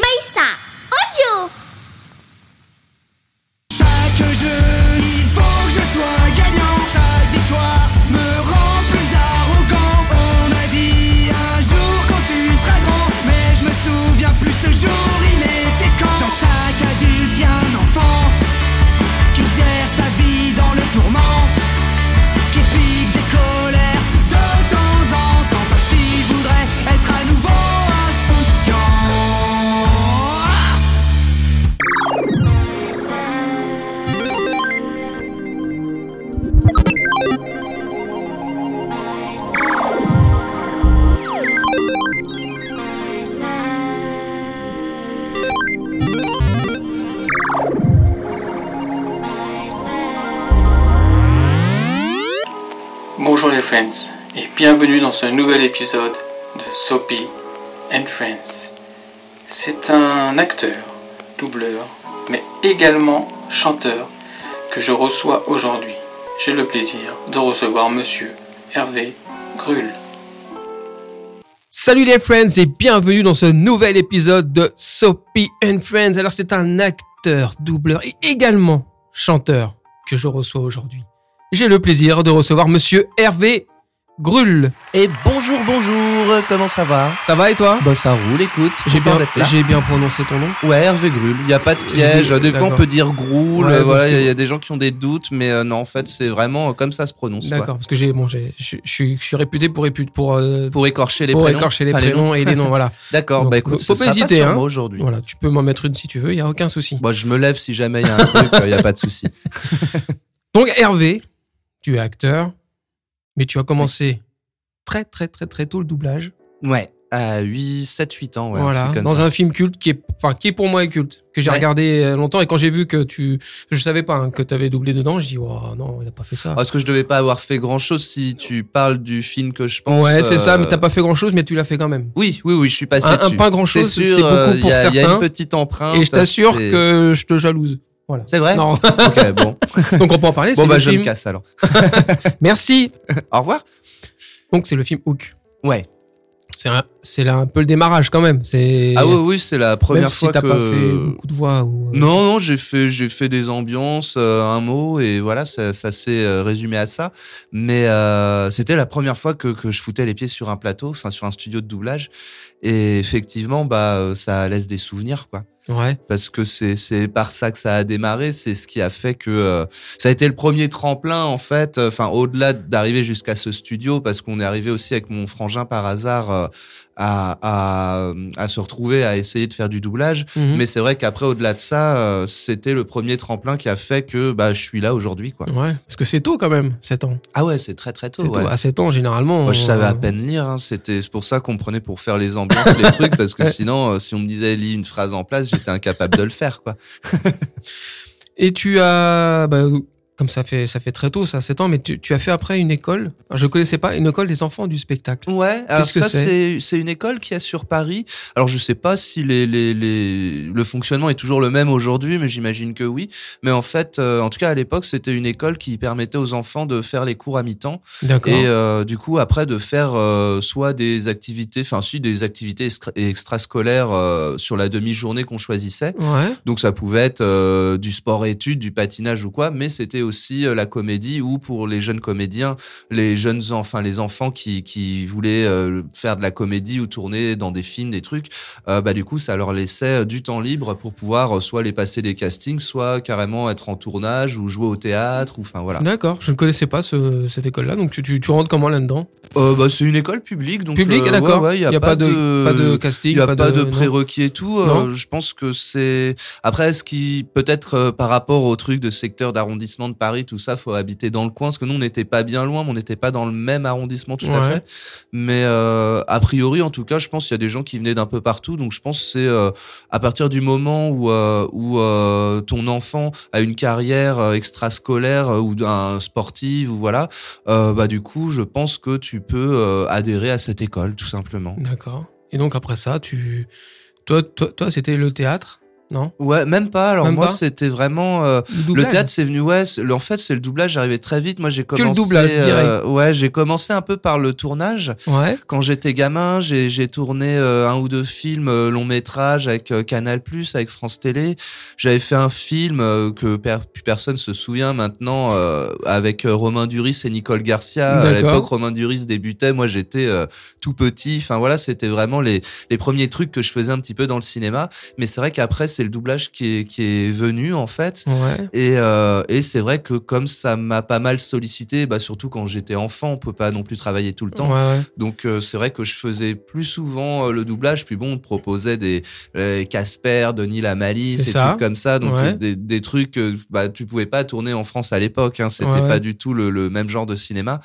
Mas friends et bienvenue dans ce nouvel épisode de Soapy and Friends. C'est un acteur, doubleur, mais également chanteur que je reçois aujourd'hui. J'ai le plaisir de recevoir monsieur Hervé Grull. Salut les friends et bienvenue dans ce nouvel épisode de Soapy and Friends. Alors c'est un acteur, doubleur et également chanteur que je reçois aujourd'hui. J'ai le plaisir de recevoir monsieur Hervé Grull. Et bonjour, bonjour, comment ça va? Ça va et toi? Bah ça roule, écoute. J'ai bien, j'ai prononcé ton nom? Ouais, Hervé Grull, il y a pas de piège. Des fois on peut dire Ouais, euh, voilà, il que- y, a- il y a des gens qui ont des doutes, mais euh, non, en fait c'est vraiment euh, comme ça se prononce. D'accord, parce que j'ai bon, je suis réputé pour pour euh, Pour écorcher les pour prénoms. écorcher les Enfin, prénoms noms. et les noms. Voilà. D'accord, bah écoute, faut pas hésiter, hein. aujourd'hui. Voilà, tu peux m'en mettre une si tu veux, il y a aucun souci. Moi je me lève si jamais il y a un truc, il y a pas de souci. Donc Hervé, tu es acteur, mais tu as commencé très très très très tôt le doublage. Ouais, à 8, 7, 8 ans, ouais. un voilà, comme dans ça. un film culte qui est, enfin, qui est pour moi culte, que j'ai Ouais. regardé euh, longtemps et quand j'ai vu que tu, je savais pas hein, que tu avais doublé dedans, je dis oh non, il a pas fait ça. Parce que je devais pas avoir fait grand chose si tu parles du film que je pense. ouais, c'est ça, euh, mais t'as pas fait grand chose, mais tu l'as fait quand même. Oui, oui, oui, je suis passé Un- un dessus. pas grand-chose, C'est c'est beaucoup euh, pour y a- Il y a certains. une petite empreinte. et je t'assure que je te jalouse. Voilà. C'est vrai Non. Ok, bon. Donc on peut en parler. Bon bah je film. me casse alors. Merci. Au revoir. Donc c'est le film Hook. Ouais. C'est un, c'est là un peu le démarrage quand même. C'est Ah oui oui c'est la première même si fois t'as que. pas fait beaucoup de voix ou. euh, Non non j'ai fait j'ai fait des ambiances euh, un mot et voilà ça, ça s'est euh, résumé à ça. Mais euh, c'était la première fois que que je foutais les pieds sur un plateau enfin sur un studio de doublage et effectivement bah ça laisse des souvenirs quoi. Ouais. parce que c'est par ça que ça a démarré c'est ce qui a fait que euh, ça a été le premier tremplin en fait euh, enfin au-delà d'arriver jusqu'à ce studio parce qu'on est arrivé aussi avec mon frangin par hasard euh, à, à à se retrouver à essayer de faire du doublage Mhm. mais c'est vrai qu'après au-delà de ça euh, c'était le premier tremplin qui a fait que bah je suis là aujourd'hui quoi Ouais. Parce que c'est tôt quand même, 7 ans. ah ouais c'est très très tôt ouais. tôt. À 7 ans, généralement. Moi, je savais à peine lire. Hein. C'était c'est pour ça qu'on prenait pour faire les ambiances, les trucs, parce que sinon, euh, si on me disait lis une phrase en place, j'étais incapable de le faire, quoi. Et tu as, bah, comme ça fait, ça fait très tôt, ça, 7 ans, mais tu, tu as fait après une école? Je connaissais pas une école des enfants du spectacle. Ouais, alors ça c'est? une école qui est sur Paris. Alors je sais pas si les les les le fonctionnement est toujours le même aujourd'hui, mais j'imagine que oui. Mais en fait, euh, en tout cas à l'époque, c'était une école qui permettait aux enfants de faire les cours à mi-temps D'accord. et euh, du coup après de faire euh, soit des activités, enfin si des activités extra- extrascolaires sur la demi-journée qu'on choisissait. Ouais. Donc ça pouvait être du sport-études, du patinage ou quoi, mais c'était aussi euh, la comédie ou pour les jeunes comédiens, les jeunes enfin les enfants qui qui voulaient euh, faire de la comédie ou tourner dans des films, des trucs, euh, bah du coup ça leur laissait du temps libre pour pouvoir soit les passer des castings, soit carrément être en tournage ou jouer au théâtre ou enfin voilà. D'accord. Je ne connaissais pas ce- cette école-là. Donc, tu, tu, tu rentres comment là-dedans? Euh, bah c'est une école publique donc Public, euh, d'accord. ouais, ouais, y a, pas, de, pas de casting. Il n'y a pas, de, prérequis et tout. je pense que c'est après ce qui peut-être par rapport au truc de secteur d'arrondissement de Paris, tout ça, faut habiter dans le coin. Parce que nous, on n'était pas bien loin, mais on n'était pas dans le même arrondissement tout à fait. Mais euh, a priori, en tout cas, je pense qu'il y a des gens qui venaient d'un peu partout. Donc je pense que c'est euh, à partir du moment où euh, où ton enfant a une carrière extrascolaire ou un sportive ou voilà, bah du coup, je pense que tu peux adhérer à cette école tout simplement. D'accord. Et donc, après ça, tu. Toi, toi, toi c'était le théâtre? Non Ouais, même pas. Alors Même moi, c'était vraiment euh, Le le théâtre, c'est venu. Ouais, le- en fait, c'est le doublage. Arrivé très vite. Moi, j'ai le commencé. doublage, euh, ouais, j'ai commencé un peu par le tournage. Ouais. Quand j'étais gamin, j'ai tourné euh, un ou deux films long métrage avec Canal+, avec France Télé. J'avais fait un film que per- plus personne se souvient maintenant avec Romain Duris et Nicole Garcia. À l'époque, Romain Duris débutait. Moi, j'étais tout petit. Enfin voilà, c'était vraiment les les premiers trucs que je faisais un petit peu dans le cinéma. Mais c'est vrai qu'après, c'est le doublage qui est qui est venu en fait. Ouais. Et, euh, et c'est vrai que comme ça m'a pas mal sollicité, bah surtout quand j'étais enfant, on peut pas non plus travailler tout le temps. Ouais, ouais. Donc euh, c'est vrai que je faisais plus souvent euh, le doublage. Puis bon, on proposait des Casper, Denis Lamalisse, C'est des ça. trucs comme ça. Donc des, des trucs, que bah tu pouvais pas tourner en France à l'époque. Hein, C'était pas du tout le, le même genre de cinéma.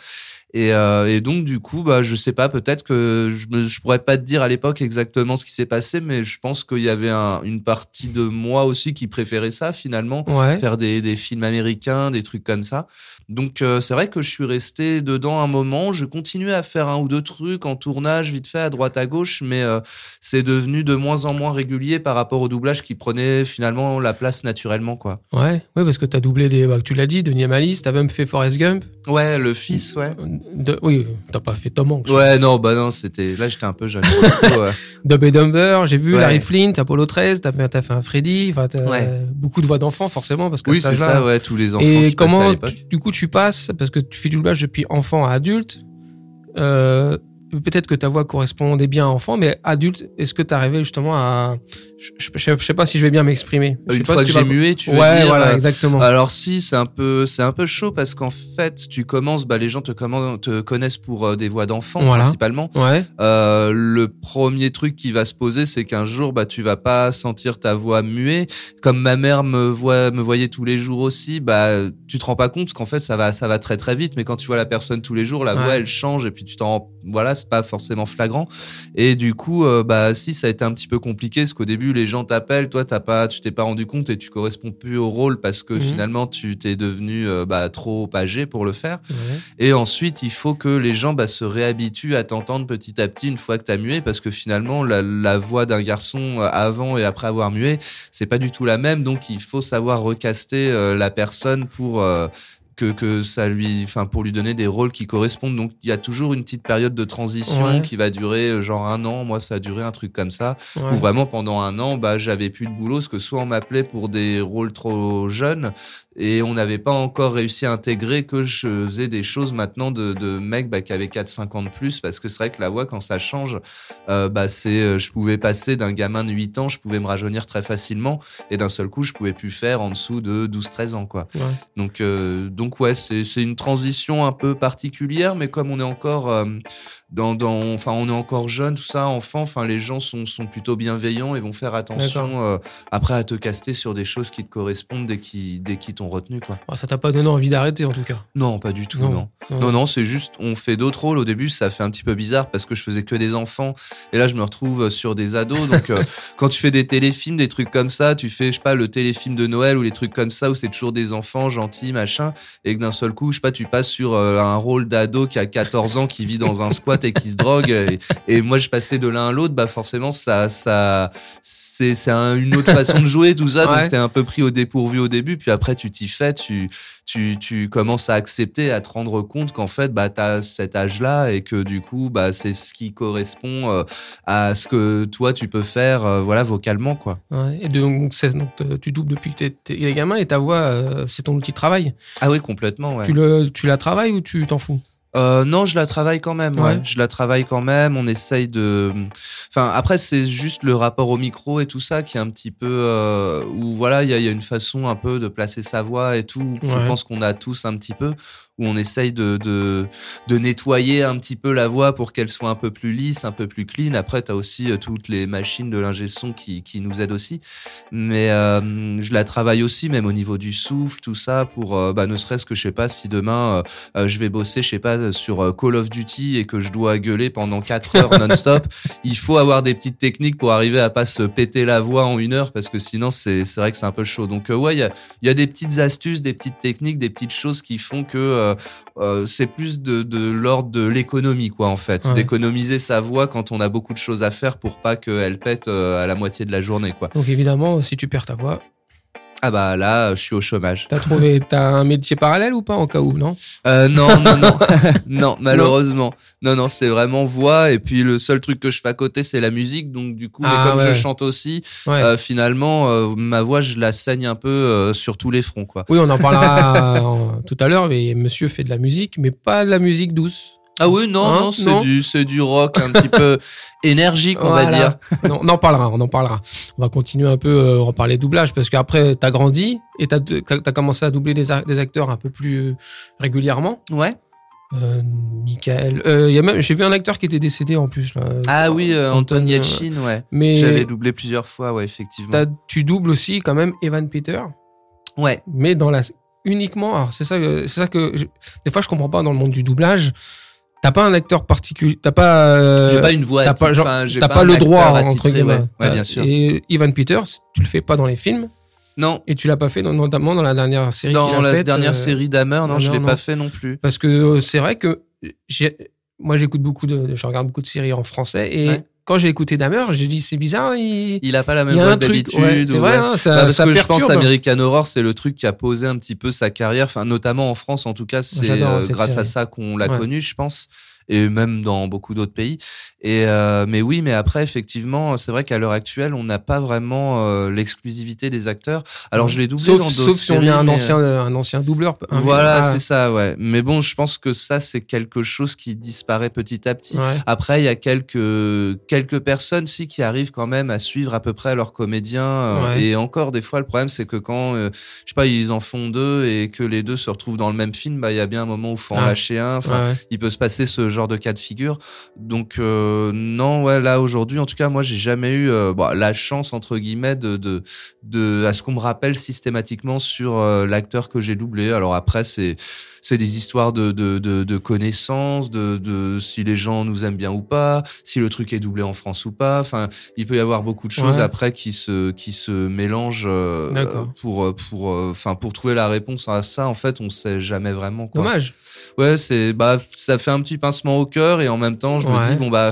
Et, euh, et donc du coup, bah je sais pas, peut-être que je, je pourrais pas te dire à l'époque exactement ce qui s'est passé, mais je pense qu'il y avait un- une partie de moi aussi qui préférait ça finalement Ouais. faire des, des films américains, des trucs comme ça. Donc euh, c'est vrai que je suis resté dedans un moment. Je continuais à faire un ou deux trucs en tournage vite fait à droite à gauche, mais euh, c'est devenu de moins en moins régulier par rapport au doublage qui prenait finalement la place naturellement quoi. Ouais. Ouais, parce que t'as doublé des. Bah, tu l'as dit, Denis Amalis, t'as même fait Forrest Gump. Ouais, le fils, ouais. De- Oui, t'as pas fait Tom Hanks. Ouais, non, bah non, c'était là j'étais un peu jeune. ouais. Dumb et Dumber, j'ai vu Ouais. Larry Flint, Apollo 13, t'as fait, un Freddy, enfin, Ouais. beaucoup de voix d'enfants, forcément, parce que Oui, c'est ça, ouais, tous les enfants Et qui passaient à comment, tu- du coup, tu passes, parce que tu fais du doublage depuis enfant à adulte, euh, peut-être que ta voix correspondait bien à enfant, mais adulte, est-ce que tu arrivé justement à. Je, je, je- sais pas si je vais bien m'exprimer. Sais Une pas fois si que tu j'ai vas- mué, tu veux Ouais, dire, voilà, euh, exactement. Alors si, c'est un peu, c'est un peu chaud parce qu'en fait, tu commences, bah les gens te, te connaissent pour euh, des voix d'enfants Voilà. principalement. ouais, Euh, le premier truc qui va se poser, c'est qu'un jour, bah, tu vas pas sentir ta voix muée. Comme ma mère me voit, me voyait tous les jours aussi, bah, tu te rends pas compte parce qu'en fait, ça va, ça va très très vite. Mais quand tu vois la personne tous les jours, la Ouais. voix elle change et puis tu t'en, voilà, c'est pas forcément flagrant. Et du coup, euh, bah, si ça a été un petit peu compliqué, parce qu'au début, les gens t'appellent, toi, t'as pas, tu t'es pas rendu compte et tu corresponds plus au rôle parce que Mhm. finalement, tu t'es devenu euh, bah, trop âgé pour le faire. Et ensuite, il faut que les gens bah, se réhabituent à t'entendre petit à petit une fois que t'as mué, parce que finalement, la, la voix d'un garçon euh, avant et après avoir mué, c'est pas du tout la même. Donc, il faut savoir recaster euh, la personne pour que, que ça lui, enfin, pour lui donner des rôles qui correspondent. Donc, il y a toujours une petite période de transition Ouais. qui va durer euh, genre un an. Moi, ça a duré un truc comme ça ouais. où vraiment pendant un an, bah, j'avais plus de boulot, parce que soit on m'appelait pour des rôles trop jeunes, et on n'avait pas encore réussi à intégrer que je faisais des choses maintenant de, de mecs bah, qui avaient 4-5 ans de plus, parce que c'est vrai que la voix, quand ça change, euh, bah, c'est, euh, je pouvais passer d'un gamin de 8 ans, je pouvais me rajeunir très facilement, et d'un seul coup, je pouvais plus faire en dessous de 12-13 ans, quoi. Ouais. Donc, euh, donc ouais, c'est une transition un peu particulière, mais comme on est encore euh, dans, dans, enfin, on est encore jeune, tout ça, enfant, enfin, les gens sont, sont plutôt bienveillants et vont faire attention euh, après à te caster sur des choses qui te correspondent dès qu'ils dès qu'ils t'ont retenu, quoi. Oh, ça t'a pas donné envie d'arrêter en tout cas. Non, pas du tout, Non. non. Non. Non, non, c'est juste, on fait d'autres rôles. Au début, ça fait un petit peu bizarre parce que je faisais que des enfants. Et là, je me retrouve sur des ados. Donc, euh, quand tu fais des téléfilms, des trucs comme ça, tu fais, je sais pas, le téléfilm de Noël ou les trucs comme ça où c'est toujours des enfants gentils, machin. Et que d'un seul coup, je sais pas, tu passes sur euh, un rôle d'ado qui a 14 ans, qui vit dans un squat et qui se drogue. Et, et moi, je passais de l'un à l'autre. Bah, forcément, ça, ça, c'est, c'est un- une autre façon de jouer, tout ça. Ouais. Donc, t'es un peu pris au dépourvu au début. Puis après, tu t'y fais, tu, tu, tu commences à accepter, à te rendre compte qu'en fait, bah, tu as cet âge-là et que du coup, bah, c'est ce qui correspond euh, à ce que toi, tu peux faire euh, voilà, vocalement. quoi. Ouais. Et donc, c'est- donc, euh, tu doubles depuis que t'es- gamin et ta voix, euh, c'est ton outil de travail. Ah oui, complètement. Ouais. Tu, le, tu la travailles ou tu t'en fous? Euh, non, je la travaille quand même. Ouais. Ouais. Je la travaille quand même. On essaye de. Enfin, après, c'est juste le rapport au micro et tout ça qui est un petit peu euh, où voilà, il y a, il y a une façon un peu de placer sa voix et tout. Je pense qu'on a tous un petit peu où on essaye de, de, de nettoyer un petit peu la voix pour qu'elle soit un peu plus lisse, un peu plus clean. Après, tu as aussi euh, toutes les machines de l'ingé son qui, qui nous aident aussi. Mais euh, je la travaille aussi, même au niveau du souffle, tout ça, pour euh, bah, ne serait-ce que, je sais pas, si demain euh, je vais bosser, je sais pas, sur Call of Duty et que je dois gueuler pendant 4 heures non-stop, il faut avoir des petites techniques pour arriver à pas se péter la voix en une heure parce que sinon c'est vrai que c'est un peu chaud. Donc ouais, il y a, il y a des petites astuces, des petites techniques, des petites choses qui font que euh, euh, c'est plus de, de l'ordre de l'économie, quoi, en fait. Ouais. D'économiser sa voix quand on a beaucoup de choses à faire pour pas qu'elle pète euh, à la moitié de la journée, quoi. Donc évidemment, si tu perds ta voix, Ah bah là, je suis au chômage. t'as trouvé, t'as un métier parallèle ou pas en cas où, non? Euh, non, non, non, non, malheureusement. Non, non, c'est vraiment voix. Et puis le seul truc que je fais à côté, c'est la musique. Donc du coup, mais Ah, comme ouais. je chante aussi, Ouais. euh, finalement, euh, ma voix, je la saigne un peu sur tous les fronts, quoi. Oui, on en parlera tout à l'heure, mais monsieur fait de la musique, mais pas de la musique douce. Ah oui, non, Hein, non, c'est du, c'est du rock un petit peu énergique, on va dire. Non, on en parlera, on en parlera. On va continuer un peu, euh, on va parler doublage, parce qu'après, t'as grandi et t'as, t'as commencé à doubler des, des acteurs un peu plus régulièrement. Ouais. Euh, Michael, euh, y a même, j'ai vu un acteur qui était décédé en plus. Là. Ah oui, euh, Anton euh, Yelchin, ouais. Mais J'avais doublé plusieurs fois, ouais, effectivement. tu doubles aussi quand même Evan Peter, Ouais. mais dans la uniquement. Alors c'est ça, que- c'est ça que je- des fois je comprends pas dans le monde du doublage. T'as pas un acteur particulier, t'as pas. euh, J'ai pas une voix t'as pas, attitrée, genre, enfin, j'ai t'as pas pas, un le droit entre guillemets. ouais. Ouais, T'as- bien sûr. Et Evan Peters, tu le fais pas dans les films? Non, et tu l'as pas fait dans- notamment dans la dernière série. dans a la faite, dernière euh, série d'Hammer, non, je l'ai non. pas fait non plus. Parce que euh, c'est vrai que j'ai, moi j'écoute beaucoup de, de- je regarde beaucoup de séries en français et Ouais. Quand j'ai écouté Dahmer, j'ai dit c'est bizarre, il, Il a pas la même voix d'habitude. Ouais, c'est vrai, ouais. hein, ça, Bah, parce ça que je pense. American Horror, c'est le truc qui a posé un petit peu sa carrière, enfin notamment en France en tout cas, c'est euh, grâce à ça qu'on l'a connu, je pense, et même dans beaucoup d'autres pays. Et euh, mais oui, mais après effectivement, c'est vrai qu'à l'heure actuelle, on n'a pas vraiment euh, l'exclusivité des acteurs. Alors je l'ai doublé sauf, dans d'autres sauf si on est un ancien, un ancien doubleur. un- Voilà, ah, c'est ça, ouais. Mais bon, je pense que ça, c'est quelque chose qui disparaît petit à petit. ouais. Après, il y a quelques, quelques personnes, si, qui arrivent quand même à suivre à peu près leurs comédiens. euh, Ouais. Et encore, des fois, le problème, c'est que quand, euh, je sais pas, ils en font deux et que les deux se retrouvent dans le même film, bah, il y a bien un moment où il faut en Ah. lâcher un. Enfin, Ouais. il peut se passer ce genre de cas de figure. Donc, euh, non, ouais, là, aujourd'hui, en tout cas, moi, j'ai jamais eu euh, bon, la chance, entre guillemets, de, de, de à ce qu'on me rappelle systématiquement sur euh, l'acteur que j'ai doublé. Alors après, c'est c'est des histoires de, de, de, de connaissances, de, de si les gens nous aiment bien ou pas, si le truc est doublé en France ou pas. Enfin, il peut y avoir beaucoup de choses Ouais. après qui se qui se mélangent euh, pour pour euh, pour trouver la réponse à ça. En fait, on sait jamais vraiment. Quoi. Dommage. Ouais, c'est bah ça fait un petit pincement au cœur et en même temps, je me dis bon bah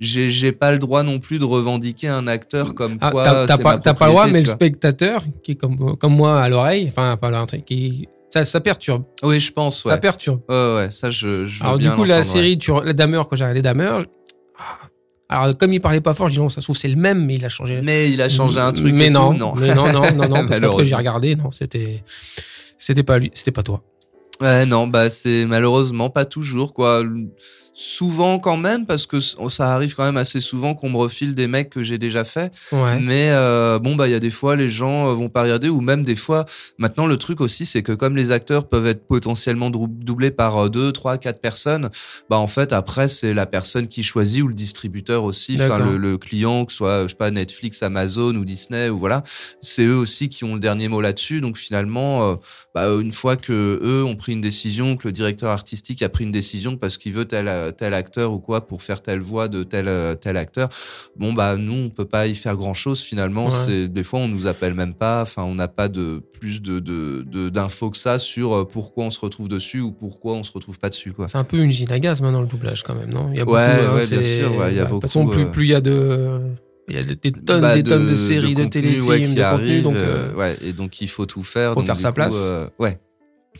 j'ai j'ai pas le droit non plus de revendiquer un acteur comme Ah, quoi t'as, pas, ma t'as pas le droit, mais le spectateur, qui est comme, comme moi à l'oreille, enfin, pas qui, ça, ça perturbe. Oui, je pense. Ouais. Ça perturbe. ouais, ouais, ça je. je veux Alors, du bien coup, la ouais. série, tu, la Damer, quand j'ai regardé Damer, alors, comme il parlait pas fort, je dis non, ça se trouve, c'est le même, mais il a changé. Mais il a changé un truc. Mais et non, tout, non. mais non, non, non, non, parce Malheureusement. j'ai regardé, non, c'était, c'était pas lui, c'était pas toi. Ouais, non, bah c'est malheureusement pas toujours quoi. Souvent quand même parce que ça arrive quand même assez souvent qu'on me refile des mecs que j'ai déjà fait. Ouais. Mais euh, bon bah il y a des fois les gens euh, vont pas regarder ou même des fois maintenant le truc aussi c'est que comme les acteurs peuvent être potentiellement doublés par euh, deux, trois, quatre personnes, bah en fait après c'est la personne qui choisit ou le distributeur aussi, enfin le, le client que ce soit je sais pas Netflix, Amazon ou Disney ou voilà, c'est eux aussi qui ont le dernier mot là-dessus. Donc finalement euh, bah, une fois que eux ont pris une décision, que le directeur artistique a pris une décision parce qu'il veut tel euh, tel acteur ou quoi pour faire telle voix de tel euh, tel acteur, bon bah nous on peut pas y faire grand chose finalement. Ouais. C'est des fois on nous appelle même pas, enfin on n'a pas de plus de de de- d'infos que ça sur euh, pourquoi on se retrouve dessus ou pourquoi on se retrouve pas dessus quoi. C'est un peu une usine à gaz maintenant le doublage quand même, non? Il y a beaucoup, Ouais, hein, ouais, bien sûr, ouais, il y a De toute beaucoup, façon, plus euh, plus il y a de, il y a des tonnes, Bah, des tonnes de séries, de, contenu, téléfilms, ouais, qui de contenu, donc euh, euh, ouais, et donc il faut tout faire. donc, faire sa coup, place. euh, ouais.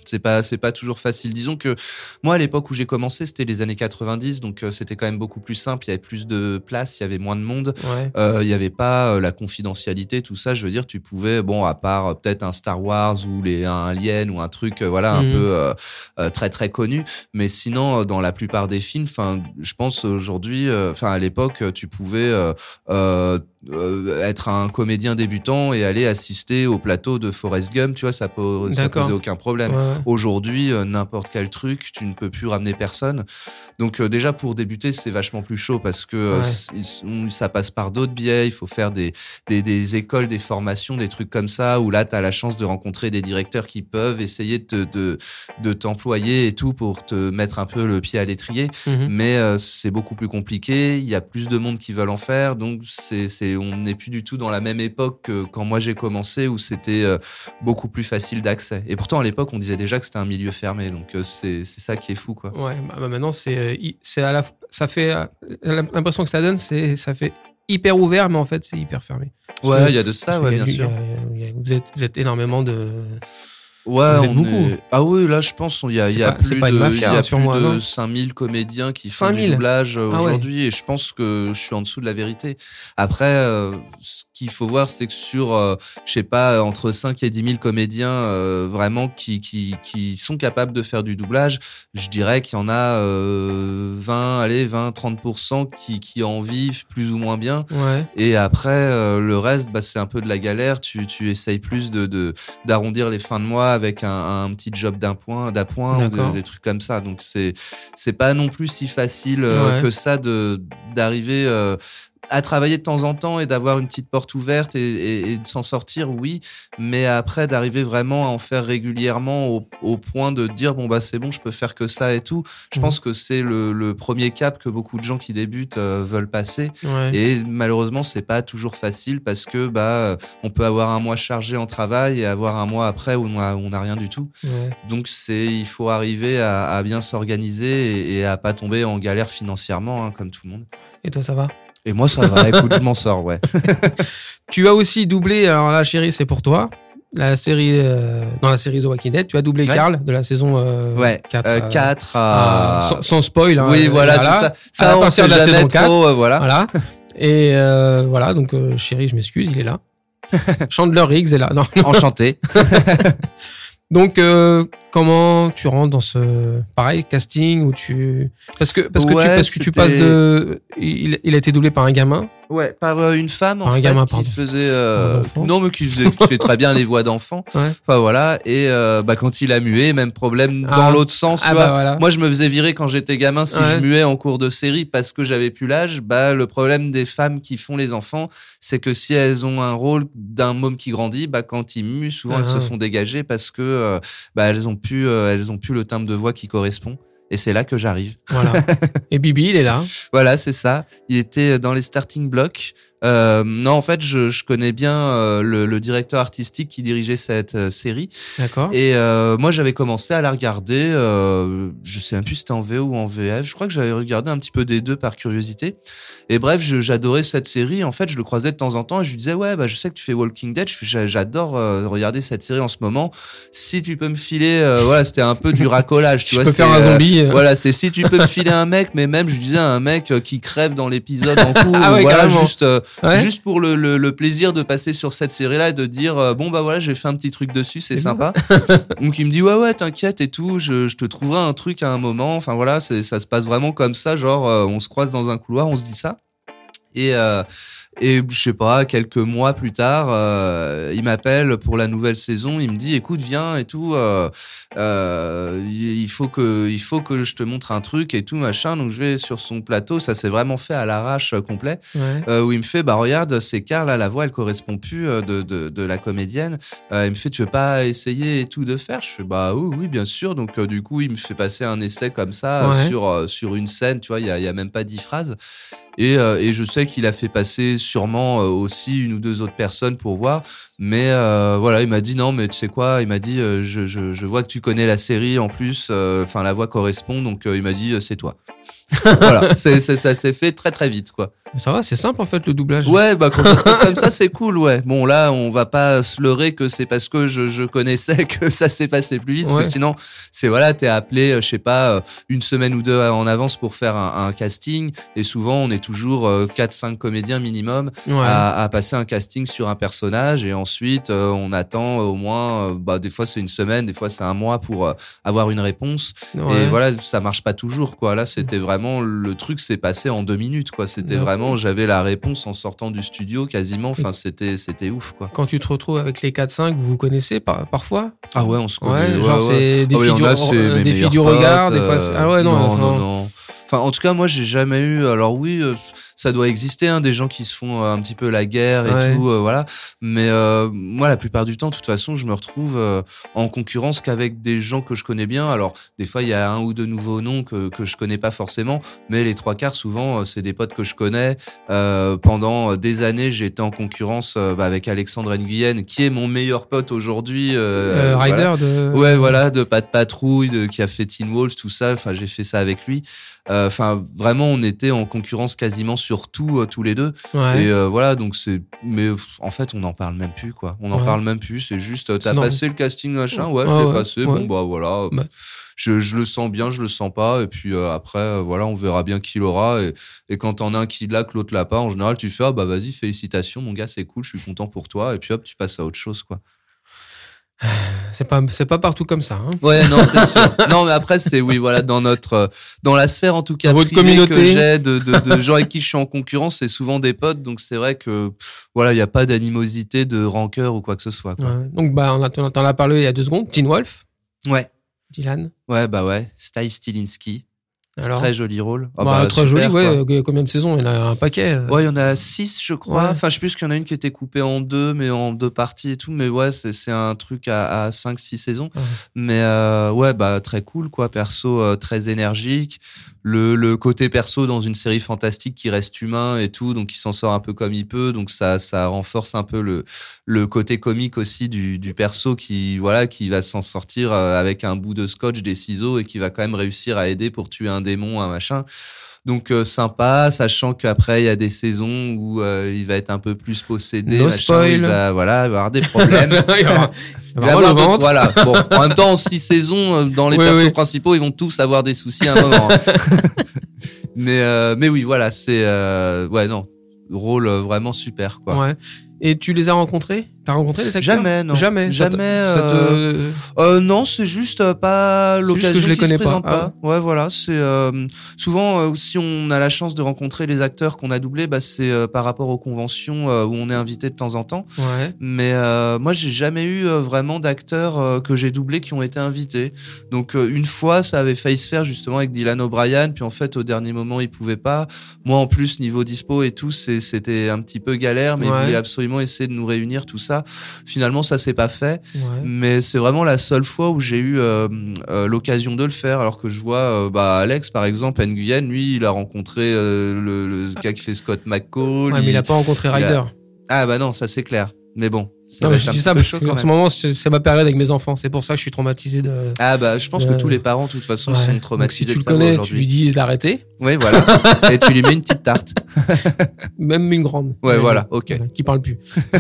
C'est pas c'est pas toujours facile. Disons que moi à l'époque où j'ai commencé, c'était les années 90, donc euh, c'était quand même beaucoup plus simple. Il y avait plus de place, il y avait moins de monde. ouais. Euh, Il n'y avait pas euh, la confidentialité, tout ça. Je veux dire, tu pouvais, bon, à part peut-être un Star Wars ou les, un Alien ou un truc, voilà, un Mhm. peu très très connu. Mais sinon, dans la plupart des films, enfin, je pense aujourd'hui, enfin à l'époque, tu pouvais euh, être un comédien débutant et aller assister au plateau de Forrest Gump. Tu vois, ça, po- ça D'accord. posait aucun problème. ouais. Aujourd'hui, euh, n'importe quel truc, tu ne peux plus ramener personne. Donc euh, déjà pour débuter, c'est vachement plus chaud parce que Ouais. ça passe par d'autres biais. Il faut faire des, des, des écoles, des formations, des trucs comme ça où là, tu as la chance de rencontrer des directeurs qui peuvent essayer de, te- de, de t'employer et tout pour te mettre un peu le pied à l'étrier. Mhm. Mais c'est beaucoup plus compliqué. Il y a plus de monde qui veulent en faire, donc c'est c'est, on n'est plus du tout dans la même époque que quand moi j'ai commencé où c'était euh, beaucoup plus facile d'accès. Et pourtant à l'époque on disait déjà que c'était un milieu fermé, donc euh, c'est c'est ça qui est fou quoi. Ouais, bah, bah, maintenant, c'est, euh, c'est à la, ça fait, l'impression que ça donne, c'est, ça fait hyper ouvert, mais en fait, c'est hyper fermé. Parce Ouais, il y a de ça, ouais, bien sûr. il y a- il y a- vous êtes, vous êtes énormément de. Ouais, Vous êtes on beaucoup. est- Ah oui, là, je pense il y a, il y a C'est pas- c'est plus pas une de, mafia, il y a rassure-moi, plus de non 5000 comédiens qui font 5000? du doublage euh, Ah ouais. aujourd'hui et je pense que je suis en dessous de la vérité. Après, euh, ce qu'il faut voir, c'est que sur, euh, je sais pas, entre 5 et 10 000 comédiens euh, vraiment qui, qui, qui sont capables de faire du doublage, je dirais qu'il y en a euh, 20, allez, 20, 30% qui, qui en vivent plus ou moins bien. Ouais. Et après, euh, le reste, bah, c'est un peu de la galère. Tu, tu essayes plus de de- d'arrondir les fins de mois avec un, un petit job d'un point, d'appoint ou des, trucs comme ça. Donc c'est c'est pas non plus si facile euh, Ouais. que ça de d'arriver à travailler de temps en temps et d'avoir une petite porte ouverte et, et- et de s'en sortir, oui. Mais après, d'arriver vraiment à en faire régulièrement au, au point de dire bon bah c'est bon, je peux faire que ça et tout. Je Mhm. pense que c'est le, le premier cap que beaucoup de gens qui débutent euh, veulent passer. Ouais. Et malheureusement, c'est pas toujours facile parce que bah euh, on peut avoir un mois chargé en travail et avoir un mois après où on a, où on a rien du tout. ouais. Donc c'est il faut arriver à, à bien s'organiser et, et à pas tomber en galère financièrement hein, comme tout le monde. Et toi, ça va? Et moi ça va, écoute, je m'en sors, ouais. Tu as aussi doublé, alors là, chérie, c'est pour toi. La série, euh, dans la série The Walking Dead, tu as doublé Ouais. Carl de la saison euh, Ouais, 4. euh, euh, 4 à- à sans, sans spoil. hein, Oui, euh, voilà, c'est ça. Ça À on partir sait de la saison 4. trop, voilà. Voilà. Et voilà, donc chérie, je m'excuse, il est là. Chandler Riggs est là. Non, non. Enchanté. Donc, comment tu rentres dans ce pareil casting où tu parce que parce que tu parce que tu passes de il, il a été doublé par un gamin. Ouais, par euh, une femme en Par un fait gamin, qui pardon. faisait euh, non mais qui faisait qui fait très bien les voix d'enfants. Ouais. Enfin voilà et euh, bah quand il a mué même problème Ah. dans l'autre sens Ah bah voilà. Moi je me faisais virer quand j'étais gamin si Ouais. je muais en cours de série parce que j'avais plus l'âge. Bah le problème des femmes qui font les enfants, c'est que si elles ont un rôle d'un môme qui grandit, bah quand ils muent souvent Ah. elles se font dégager parce que bah elles ont plus euh, elles ont plus le timbre de voix qui correspond. Et c'est là que j'arrive. Voilà. Et Bibi, il est là. Voilà, c'est ça. Il était dans les starting blocks. Euh, non, en fait, je, je connais bien euh, le, le directeur artistique qui dirigeait cette euh, série. D'accord. Et euh, moi, j'avais commencé à la regarder. Euh, je sais même plus si c'était en VO ou en VF. Je crois que j'avais regardé un petit peu des deux par curiosité. Et bref, j'adorais cette série. En fait, je le croisais de temps en temps et je lui disais ouais, bah je sais que tu fais Walking Dead. J'adore euh, regarder cette série en ce moment. Si tu peux me filer, euh, voilà, c'était un peu du racolage. tu Je vois, peux faire un zombie. voilà, c'est si tu peux me filer un mec, mais même je disais un mec qui crève dans l'épisode en cours, Ah ouais, voilà, carrément. juste ouais. juste pour le, le, le plaisir de passer sur cette série-là et de dire euh, bon bah voilà, j'ai fait un petit truc dessus, c'est sympa. Donc il me dit ouais ouais, t'inquiète et tout, je, je te trouverai un truc à un moment. Enfin voilà, ça se passe vraiment comme ça, genre euh, on se croise dans un couloir, on se dit ça. Et euh, et je sais pas, quelques mois plus tard, euh, il m'appelle pour la nouvelle saison. Il me dit, écoute, viens et tout. Euh, euh, il faut que, il faut que je te montre un truc et tout machin. Donc je vais sur son plateau. Ça s'est vraiment fait à l'arrache complet. Ouais. Où il me fait, bah regarde, c'est Carl, là, la voix, elle correspond plus de, de, de la comédienne. Il me fait, tu veux pas essayer et tout de faire? Je fais, bah oui, oui, bien sûr. Donc du coup, il me fait passer un essai comme ça Ouais. sur sur une scène. Tu vois, il y a, y a même pas dix phrases. Et, euh, et je sais qu'il a fait passer sûrement euh, aussi une ou deux autres personnes pour voir. Mais euh, voilà, il m'a dit non, mais tu sais quoi? Il m'a dit, je, je, je vois que tu connais la série en plus. Enfin, la voix correspond. Donc il m'a dit, c'est toi. voilà, ça s'est fait très très vite, quoi. Ça va, c'est simple en fait le doublage. Ouais, bah quand ça se passe comme ça, c'est cool, ouais. Bon, là, on va pas se leurrer que c'est parce que je, je connaissais que ça s'est passé plus vite, parce que sinon, c'est voilà, t'es appelé, euh, je sais pas, euh, une semaine ou deux en avance pour faire un, un casting, et souvent, on est toujours 4-5 comédiens minimum Ouais. à, à passer un casting sur un personnage, et ensuite, euh, on attend au moins, euh, bah, des fois c'est une semaine, des fois c'est un mois pour euh, avoir une réponse. Ouais. Et voilà, ça marche pas toujours, quoi. Là, c'était vraiment le truc s'est passé en deux minutes, quoi. C'était D'accord. Vraiment, j'avais la réponse en sortant du studio quasiment. Enfin, c'était, c'était ouf, quoi. Quand tu te retrouves avec les 4-5, vous vous connaissez par- parfois? Ah ouais, on se Ouais, connaît. genre c'est des Ah oui, filles y du, a, des filles du regard, des fois. euh, c'est- Ah ouais, non, non, c'est- non, non. Enfin, en tout cas, moi, j'ai jamais eu. Alors oui, euh, ça doit exister, hein, des gens qui se font euh, un petit peu la guerre et Ouais. tout, euh, voilà. Mais euh, moi, la plupart du temps, de toute façon, je me retrouve euh, en concurrence qu'avec des gens que je connais bien. Alors, des fois, il y a un ou deux nouveaux noms que, que je connais pas forcément, mais les trois quarts, souvent, c'est des potes que je connais. Euh, pendant des années, j'ai été en concurrence bah, avec Alexandre Nguyen, qui est mon meilleur pote aujourd'hui. euh, Euh, voilà. Rider de. Ouais, voilà, de de patrouille, de, qui a fait Teen Wolf, tout ça. Enfin, j'ai fait ça avec lui. Euh, Enfin, vraiment, on était en concurrence quasiment sur tout, euh, tous les deux. Ouais. Et euh, voilà, donc c'est. Mais pff, en fait, on n'en parle même plus, quoi. On n'en Ouais. parle même plus. C'est juste, t'as passé le casting, machin. Ouais, je l'ai ouais, passé. Bon, bah voilà. Bah. Je, je le sens bien, je le sens pas. Et puis après, voilà, on verra bien qui l'aura. Et, et quand t'en as un qui l'a, que l'autre l'a pas, en général, tu fais, ah bah vas-y, félicitations, mon gars, c'est cool, je suis content pour toi. Et puis hop, tu passes à autre chose, quoi. C'est pas, c'est pas partout comme ça. Hein. Ouais, non, c'est sûr. Non, mais après, c'est oui, voilà, dans notre, euh, dans la sphère en tout cas votre privée communauté. que j'ai de, de, de gens avec qui je suis en concurrence, c'est souvent des potes, donc c'est vrai que voilà, il y a pas d'animosité, de rancœur ou quoi que ce soit. Quoi. Ouais. Donc, bah, on a- on a parlé il y a deux secondes. Teen Wolf, Ouais, Dylan. ouais, bah ouais. Style Stilinski, Alors, très joli rôle. Ah bah, bah, très super, joli. Ouais. quoi. euh, Combien de saisons? Il y en a un paquet. euh. Ouais, il y en a six, je crois. Ouais. Enfin, je sais plus qu'il y en a une qui était coupée en deux, mais en deux parties et tout. Mais ouais, c'est c'est un truc à, à cinq, six saisons. Ouais. Mais euh, ouais, bah très cool, quoi. Perso euh, très énergique. Le, le côté perso dans une série fantastique qui reste humain et tout, donc il s'en sort un peu comme il peut. Donc ça, ça renforce un peu le, le côté comique aussi du, du perso qui, voilà, qui va s'en sortir euh, avec un bout de scotch, des ciseaux et qui va quand même réussir à aider pour tuer un démon, un machin. Donc euh, sympa, sachant qu'après il y a des saisons où euh, il va être un peu plus possédé, No machin, spoil. il va voilà il va avoir des problèmes. il va avoir- il va avoir voilà. Bon, en même temps, en six saisons, euh, dans les Oui, persos oui. principaux, ils vont tous avoir des soucis à un moment. hein. mais euh, mais oui, voilà, c'est ouais non, rôle vraiment super quoi. Ouais. Et tu les as rencontrés? T'as rencontré les acteurs? Jamais, non. Jamais. Ça te- Jamais, Ça te... Euh, non, c'est juste euh, pas l'occasion que je les qui connais pas. Ah. Ouais, voilà, c'est euh, souvent euh, si on a la chance de rencontrer les acteurs qu'on a doublés, bah c'est euh, par rapport aux conventions euh, où on est invité de temps en temps. Ouais. Mais euh, moi, j'ai jamais eu euh, vraiment d'acteurs euh, que j'ai doublés qui ont été invités. Donc euh, une fois, ça avait failli se faire justement avec Dylan O'Brien, puis en fait au dernier moment, il pouvait pas. Moi, en plus, niveau dispo et tout, c'était un petit peu galère, mais Ouais. il voulait absolument essayer de nous réunir tout ça. Finalement, ça s'est pas fait. Ouais. Mais c'est vraiment la seule fois où j'ai eu euh, euh, l'occasion de le faire, alors que je vois euh, bah, Alex, par exemple, Nguyen, lui, il a rencontré le, le gars qui fait Scott McCall. Ouais, mais il a pas rencontré a- Ryder. Ah bah non, ça c'est clair. Mais bon. Non, mais je dis ça parce ce moment, c'est ma période avec mes enfants. C'est pour ça que je suis traumatisé de. Ah bah je pense que tous les parents de toute façon Ouais. sont Donc, si traumatisés tu de le connais, tu lui dis d'arrêter. Oui voilà. Et tu lui mets une petite tarte. Même une grande. Ouais, voilà, ok. Qui parle plus.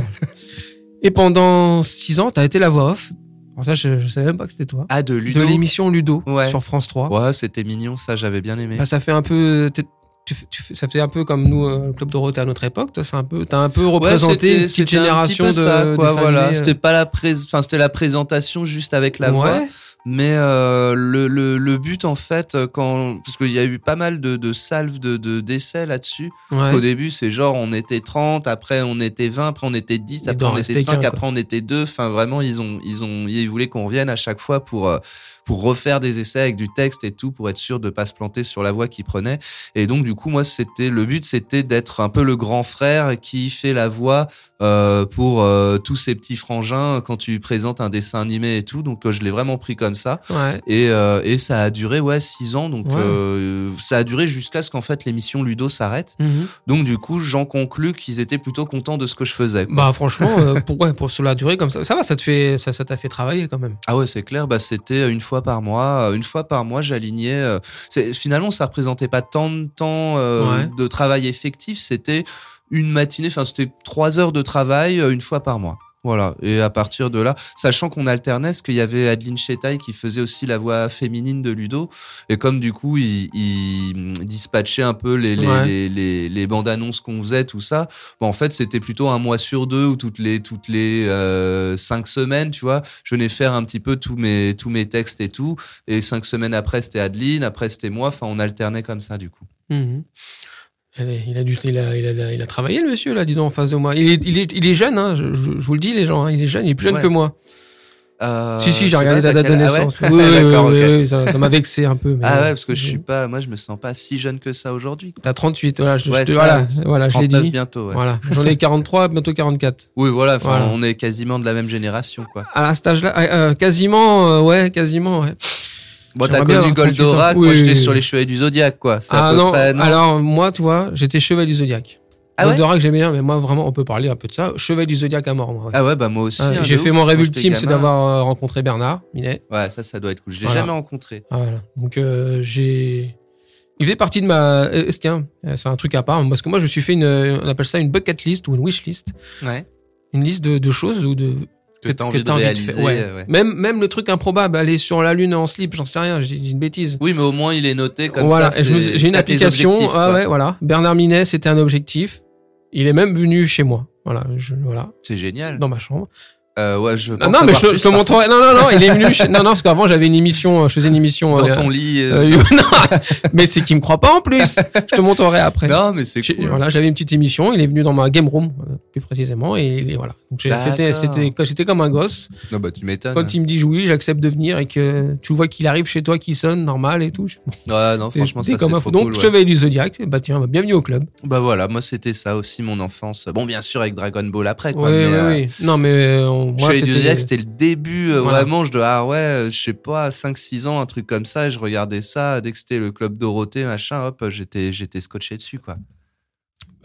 Et pendant six ans, t'as été la voix off. Alors ça, je, je savais même pas que c'était toi. Ah de Ludo. De l'émission Ludo Ouais. sur France 3. Ouais, c'était mignon, ça j'avais bien aimé. Bah, ça fait un peu. Tu, tu ça fait un peu comme nous, euh, le Club Dorothée à notre époque. Toi, c'est un peu, t'as un peu Ouais, représenté c'était- une petite c'était un génération petit peu de. ça, quoi, voilà. euh. C'était pas la pré... enfin c'était la présentation juste avec la voix. Ouais. Mais euh, le, le, le but en fait, euh, quand parce qu'il y a eu pas mal de, de salves de de- d'essais là-dessus. Ouais. Au début, c'est genre on était 30, après on était 20, après on était 10, Il après on était rester 5, qu'un, après on était 2. Enfin vraiment, ils ont ils ont ils voulaient qu'on revienne à chaque fois pour euh, pour refaire des essais avec du texte et tout pour être sûr de pas se planter sur la voix qu'ils prenaient. Et donc du coup, moi c'était le but c'était d'être un peu le grand frère qui fait la voix euh, pour euh, tous ces petits frangins quand tu présentes un dessin animé et tout. Donc je l'ai vraiment pris comme ça. Ouais. Et, euh, et ça a duré ouais six ans donc Ouais. euh, ça a duré jusqu'à ce qu'en fait l'émission Ludo s'arrête Mhm. donc du coup j'en conclus qu'ils étaient plutôt contents de ce que je faisais quoi. Bah franchement, euh, pour, ouais, pour cela durer comme ça, ça va, ça te fait, ça, ça t'a fait travailler quand même. ah ouais c'est clair bah c'était une fois par mois une fois par mois j'alignais finalement ça représentait pas tant de temps de travail effectif c'était une matinée enfin c'était trois heures de travail une fois par mois voilà, et à partir de là, sachant qu'on alternait, parce qu'il y avait Adeline Chetaille qui faisait aussi la voix féminine de Ludo, et comme du coup, il, il dispatchait un peu les, les, Ouais. les, les, les bandes annonces qu'on faisait, tout ça, bon, en fait, c'était plutôt un mois sur deux ou toutes les, toutes les euh, cinq semaines, tu vois, je venais faire un petit peu tous mes, tous mes textes et tout, et cinq semaines après, c'était Adeline, après, c'était moi, enfin, on alternait comme ça, du coup. Mhm. Il a, dû, il, a, il, a, il a travaillé le monsieur là, dis donc en face de moi. Il est, il est, il est jeune, hein, je, je- je vous le dis les gens, hein, il est jeune, il est plus jeune Ouais. que moi. Euh, si, si, je j'ai regardé t'as date de ah ouais? naissance. Oui, oui, oui, ça ça m'a vexé un peu. mais- Ah ouais, parce que je suis pas, moi je me sens pas si jeune que ça aujourd'hui. T'as 38, voilà, je, je Ouais, ça, voilà, voilà, je l'ai 39 dit. bientôt. Voilà, j'en ai 43, bientôt 44. Oui, voilà, enfin, Voilà. on est quasiment de la même génération, quoi. À cet âge-là, euh, euh, quasiment, euh, ouais, quasiment, ouais. Bon, t'as connu avoir 38 Goldorak, moi Oui, j'étais oui, sur les chevaliers du Zodiac, quoi. À Ah peu non, près, non alors moi, tu vois, j'étais chevalier du Zodiac. Ah ouais Goldorak, j'aimais bien, mais moi, vraiment, on peut parler un peu de ça. Chevalier du Zodiac à mort, moi. ouais. Ah ouais, bah moi aussi. Ah, hein, J'ai fait ouf. mon rêve ultime, c'est d'avoir euh, rencontré Bernard Minet. Ouais, ça, ça doit être cool. Je l'ai Voilà. jamais rencontré. Ah, voilà. Donc euh, j'ai. Il faisait partie de ma. euh, Est-ce qu'un c'est un truc à part parce que moi je me suis fait une, on appelle ça une bucket list ou une wish list, Ouais. une liste de, de choses ou de Que t'as envie de réaliser. faire. Ouais. ouais. Même même le truc improbable, aller sur la lune en slip, j'en sais rien, j'ai une bêtise. Oui, mais au moins il est noté comme voilà, ça. c'est- j'ai une application. Ah ouais, voilà. Bernard Minet, c'était un objectif. Il est même venu chez moi. Voilà, je, voilà, C'est génial. dans ma chambre. Euh, ouais, je veux Non, non, mais je, te- je montrerai. Non, non, non, il est venu. Chez... Non, non, parce qu'avant j'avais une émission, euh, je faisais une émission. contre. euh, Dans ton lit. euh, non, mais c'est qu'il me croit pas en plus. Je te montrerai après. Non, mais c'est cool. Voilà, j'avais une petite émission. Il est venu dans ma game room, plus précisément, et, et voilà. Donc c'était, c'était quand j'étais comme un gosse. Non, bah tu m'étonnes. Quand il me dit oui, j'accepte de venir et que tu vois qu'il arrive chez toi, qui sonne normal et tout. Ouais, non, franchement, ça comme un trop. Donc cool. ouais. chevalier du zodiaque. Bah tiens, bah, bienvenue au club. Bah voilà, moi c'était ça aussi mon enfance. Bon, bien sûr avec Dragon Ball après, Oui, quoi. mais, oui, euh, oui. Non, mais euh, on- Chevalier du c'était. Zodiac, c'était le début, euh, Voilà. vraiment, je dois, ah ouais, je sais pas, 5-6 ans, un truc comme ça, et je regardais ça, dès que c'était le club Dorothée, machin, hop, j'étais, j'étais scotché dessus, quoi.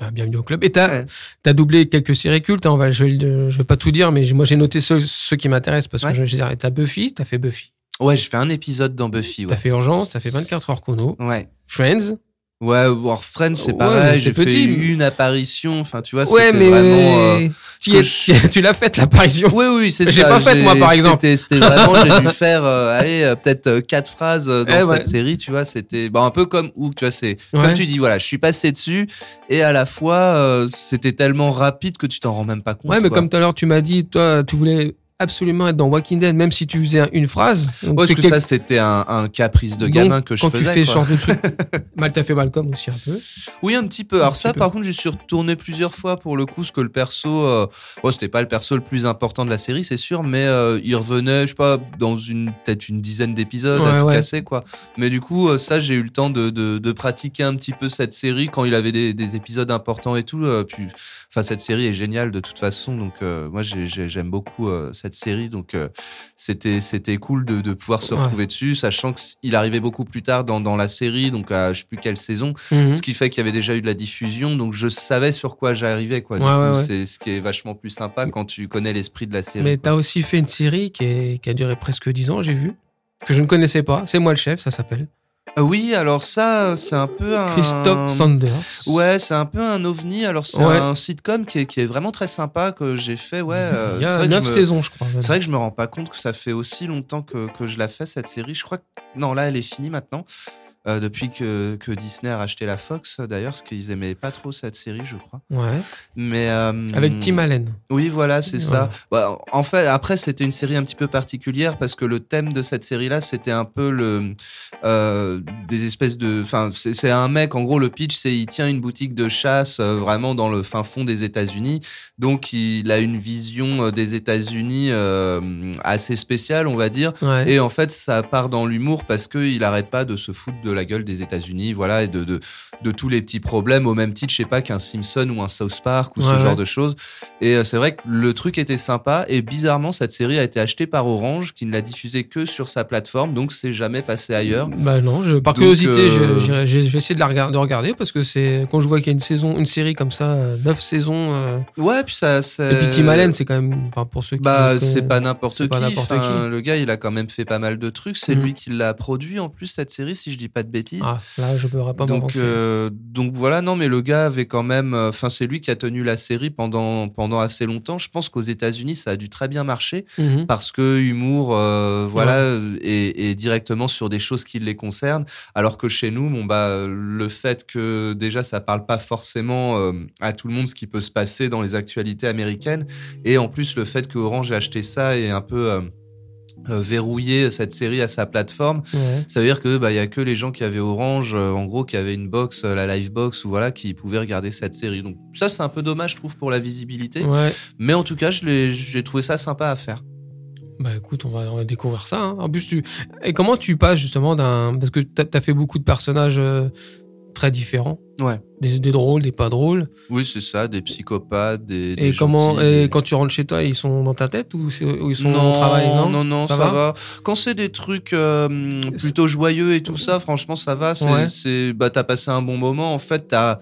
Bah, bienvenue au club. Et t'as, Ouais. t'as doublé quelques séries cultes. hein, on va, je, je vais pas tout dire, mais j'ai- moi j'ai noté ceux, ceux qui m'intéressent parce que Ouais. je, je dirais, t'as Buffy, t'as fait Buffy, Ouais, j'ai fait un épisode dans Buffy, t'as fait Urgence, t'as fait 24 heures chrono, Ouais. Friends. Ouais, War Friends, c'est pareil, j'ai fait une apparition, enfin, tu vois, Ouais, c'était vraiment... euh, tu, je- l'as faite l'apparition. Oui, oui, c'est ça. J'ai pas fait, j'ai- moi, par exemple. C'était, vraiment, j'ai dû faire, euh, allez, euh, peut-être quatre phrases dans Eh cette ouais. série, tu vois. C'était, bon, un peu comme Hook, tu vois. C'est comme tu dis, voilà, je suis passé dessus et à la fois, euh, c'était tellement rapide que tu t'en rends même pas compte. Ouais, mais quoi. comme tout à l'heure, tu m'as dit, toi, tu voulais absolument être dans Walking Dead, même si tu faisais une phrase. Ouais, parce que ça, c'était un, un caprice de Donc, gamin que je quand faisais. tu fais ce genre de truc, mal t'as fait Malcolm aussi un peu. Oui, un petit peu. Un Alors petit ça, peu. par contre, j'y suis retourné plusieurs fois pour le coup, parce que le perso, euh, bon, c'était pas le perso le plus important de la série, c'est sûr, mais euh, il revenait, je sais pas, dans une peut-être une dizaine d'épisodes Ouais, à tout ouais. casser, quoi. Mais du coup, euh, ça, j'ai eu le temps de, de, de pratiquer un petit peu cette série quand il avait des, des épisodes importants et tout. euh, puis, enfin, cette série est géniale de toute façon, donc euh, moi, j'ai- j'ai- j'aime beaucoup euh, cette série, donc euh, c'était c'était cool de, de pouvoir se Ouais. retrouver dessus, sachant qu'il arrivait beaucoup plus tard dans, dans la série, donc à je sais plus quelle saison. Mhm. Ce qui fait qu'il y avait déjà eu de la diffusion, donc je savais sur quoi j'arrivais. Quoi. Ouais, ouais, c'est ce qui est vachement plus sympa quand tu connais l'esprit de la série. Mais quoi. t'as aussi fait une série qui, est- qui a duré presque 10 ans, j'ai vu, que je ne connaissais pas. C'est moi le chef, ça s'appelle. Oui, alors ça, c'est un peu un. Christophe Sanders. Ouais, c'est un peu un ovni. Alors c'est Ouais. un sitcom qui est, qui est vraiment très sympa que j'ai fait. Ouais, euh, Il y a vrai que je 9 me- saisons, je crois. C'est vrai que je me rends pas compte que ça fait aussi longtemps que, que je la fais cette série. Je crois que non, là elle est finie maintenant. Euh, depuis que, que Disney a racheté la Fox, d'ailleurs, parce qu'ils aimaient pas trop cette série, je crois. Ouais. Mais euh, Avec Tim Allen. Oui, voilà, c'est Voilà. ça. Bah, en fait, après, c'était une série un petit peu particulière parce que le thème de cette série-là, c'était un peu le euh, des espèces de. Enfin, c'est un mec. En gros, le pitch, c'est il tient une boutique de chasse vraiment dans le fin fond des États-Unis. Donc, il a une vision des États-Unis assez spéciale, on va dire. Ouais. Et en fait, ça part dans l'humour parce qu'il arrête pas de se foutre de la gueule des États-Unis, voilà, et de, de, de tous les petits problèmes au même titre, je sais pas, qu'un Simpson ou un South Park ou ce Ouais, genre de choses. Et euh, c'est vrai que le truc était sympa et bizarrement, cette série a été achetée par Orange qui ne l'a diffusée que sur sa plateforme, donc c'est jamais passé ailleurs. Bah non, je, par Donc, curiosité, euh, je, j'irai- je vais essayer de la regarder, de regarder parce que c'est quand je vois qu'il y a une saison, une série comme ça, 9 saisons. euh, Ouais, puis ça. et puis Tim Allen, c'est quand même, enfin, pour ceux qui. Bah, c'est pas n'importe qui. pas qui. Le gars, il a quand même fait pas mal de trucs. C'est Mhm. lui qui l'a produit en plus cette série, si je dis pas de bêtises. Ah, là, je pourrais pas donc, euh, donc voilà, non, mais le gars avait quand même. euh, Enfin, c'est lui qui a tenu la série pendant pendant assez longtemps. Je pense qu'aux États-Unis, ça a dû très bien marcher Mhm. parce que humour, euh, voilà, et, et directement sur des choses qui les concernent. Alors que chez nous, bon bah, le fait que déjà ça parle pas forcément euh, à tout le monde ce qui peut se passer dans les actualités américaines, et en plus le fait que Orange ait acheté ça et un peu euh, verrouillé cette série à sa plateforme, Ouais. ça veut dire que bah il y a que les gens qui avaient Orange, euh, en gros, qui avaient une box, euh, la live box ou voilà, qui pouvaient regarder cette série. Donc ça c'est un peu dommage, je trouve, pour la visibilité. Ouais. Mais en tout cas, j'ai trouvé ça sympa à faire. Bah écoute, on va, on va découvrir ça. hein. En plus, tu... Et comment tu passes justement d'un... Parce que t'as as fait beaucoup de personnages euh, très différents. Ouais. Des, des drôles, des pas drôles. Oui, c'est ça, des psychopathes, des. Et des comment gentils, et des- quand tu rentres chez toi, ils sont dans ta tête ou, ils sont non, au travail? Non, non, non, ça, Ça va, va Quand c'est des trucs euh, plutôt joyeux et tout ça, franchement, ça va. C'est, Ouais. c'est, bah, t'as passé un bon moment. En fait, t'as,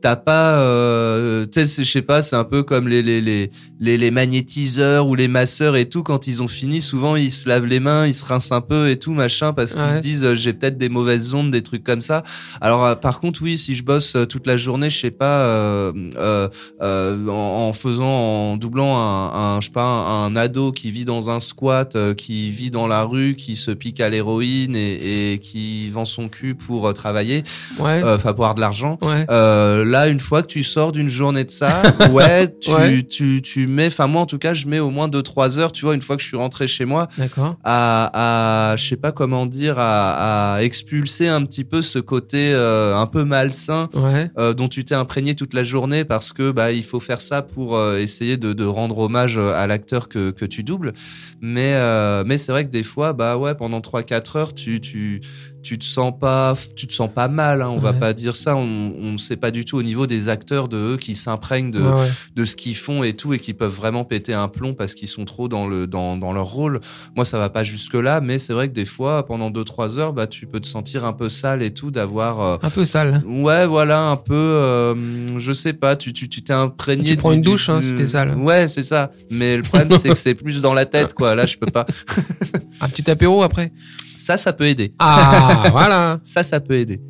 t'as pas, euh, tu sais, c'est- je sais pas, c'est un peu comme les, les, les, les, les magnétiseurs ou les masseurs et tout. Quand ils ont fini, souvent, ils se lavent les mains, ils se rincent un peu et tout, machin, parce qu'ils Ouais. se disent, euh, j'ai peut-être des mauvaises ondes, des trucs comme ça. Alors, euh, par contre, oui, si je bosse euh, toute la journée, je sais pas, euh, euh, euh, en, en faisant, en doublant un, un, je sais pas, un, un ado qui vit dans un squat, qui vit dans la rue, qui se pique à l'héroïne et, et qui vend son cul pour travailler, Ouais. euh, enfin pour avoir de l'argent. ouais. Là, une fois que tu sors d'une journée de ça, ouais, tu, Ouais. tu, tu mets, enfin moi en tout cas, je mets au moins 2-3 heures, tu vois, une fois que je suis rentré chez moi, à, à je sais pas comment dire, à, à expulser un petit peu ce côté euh, un peu malsain Ouais. euh, dont tu t'es imprégné toute la journée parce que bah il faut faire ça pour euh, essayer de, de rendre hommage à l'acteur que, que tu doubles mais mais c'est vrai que des fois bah ouais pendant 3 4 heures tu tu tu te sens pas tu te sens pas mal hein, on va Ouais. pas dire ça on on sait pas du tout au niveau des acteurs de eux qui s'imprègnent de Ouais, de ce qu'ils font et tout et qui peuvent vraiment péter un plomb parce qu'ils sont trop dans le dans, dans leur rôle. Moi ça va pas jusque là mais c'est vrai que des fois pendant 2 3 heures bah tu peux te sentir un peu sale et tout d'avoir euh, Un peu sale. Ouais, voilà, un peu, euh, je sais pas, tu tu tu t'es imprégné. Tu prends du- une du- douche, hein, du- si t'es sale. Ouais, c'est ça. Mais le problème, c'est que c'est plus dans la tête, quoi. Là, je peux pas. Un petit apéro après. Ça, ça peut aider. Ah, voilà. Ça, ça peut aider.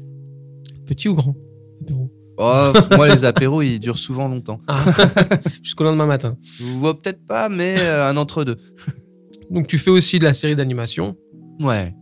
Petit ou grand? Apéro. Oh, moi, les apéros, ils durent souvent longtemps. Ah. Jusqu'au lendemain matin. Ouais, peut-être pas, mais euh, un entre deux. Donc tu fais aussi de la série d'animation, Ouais.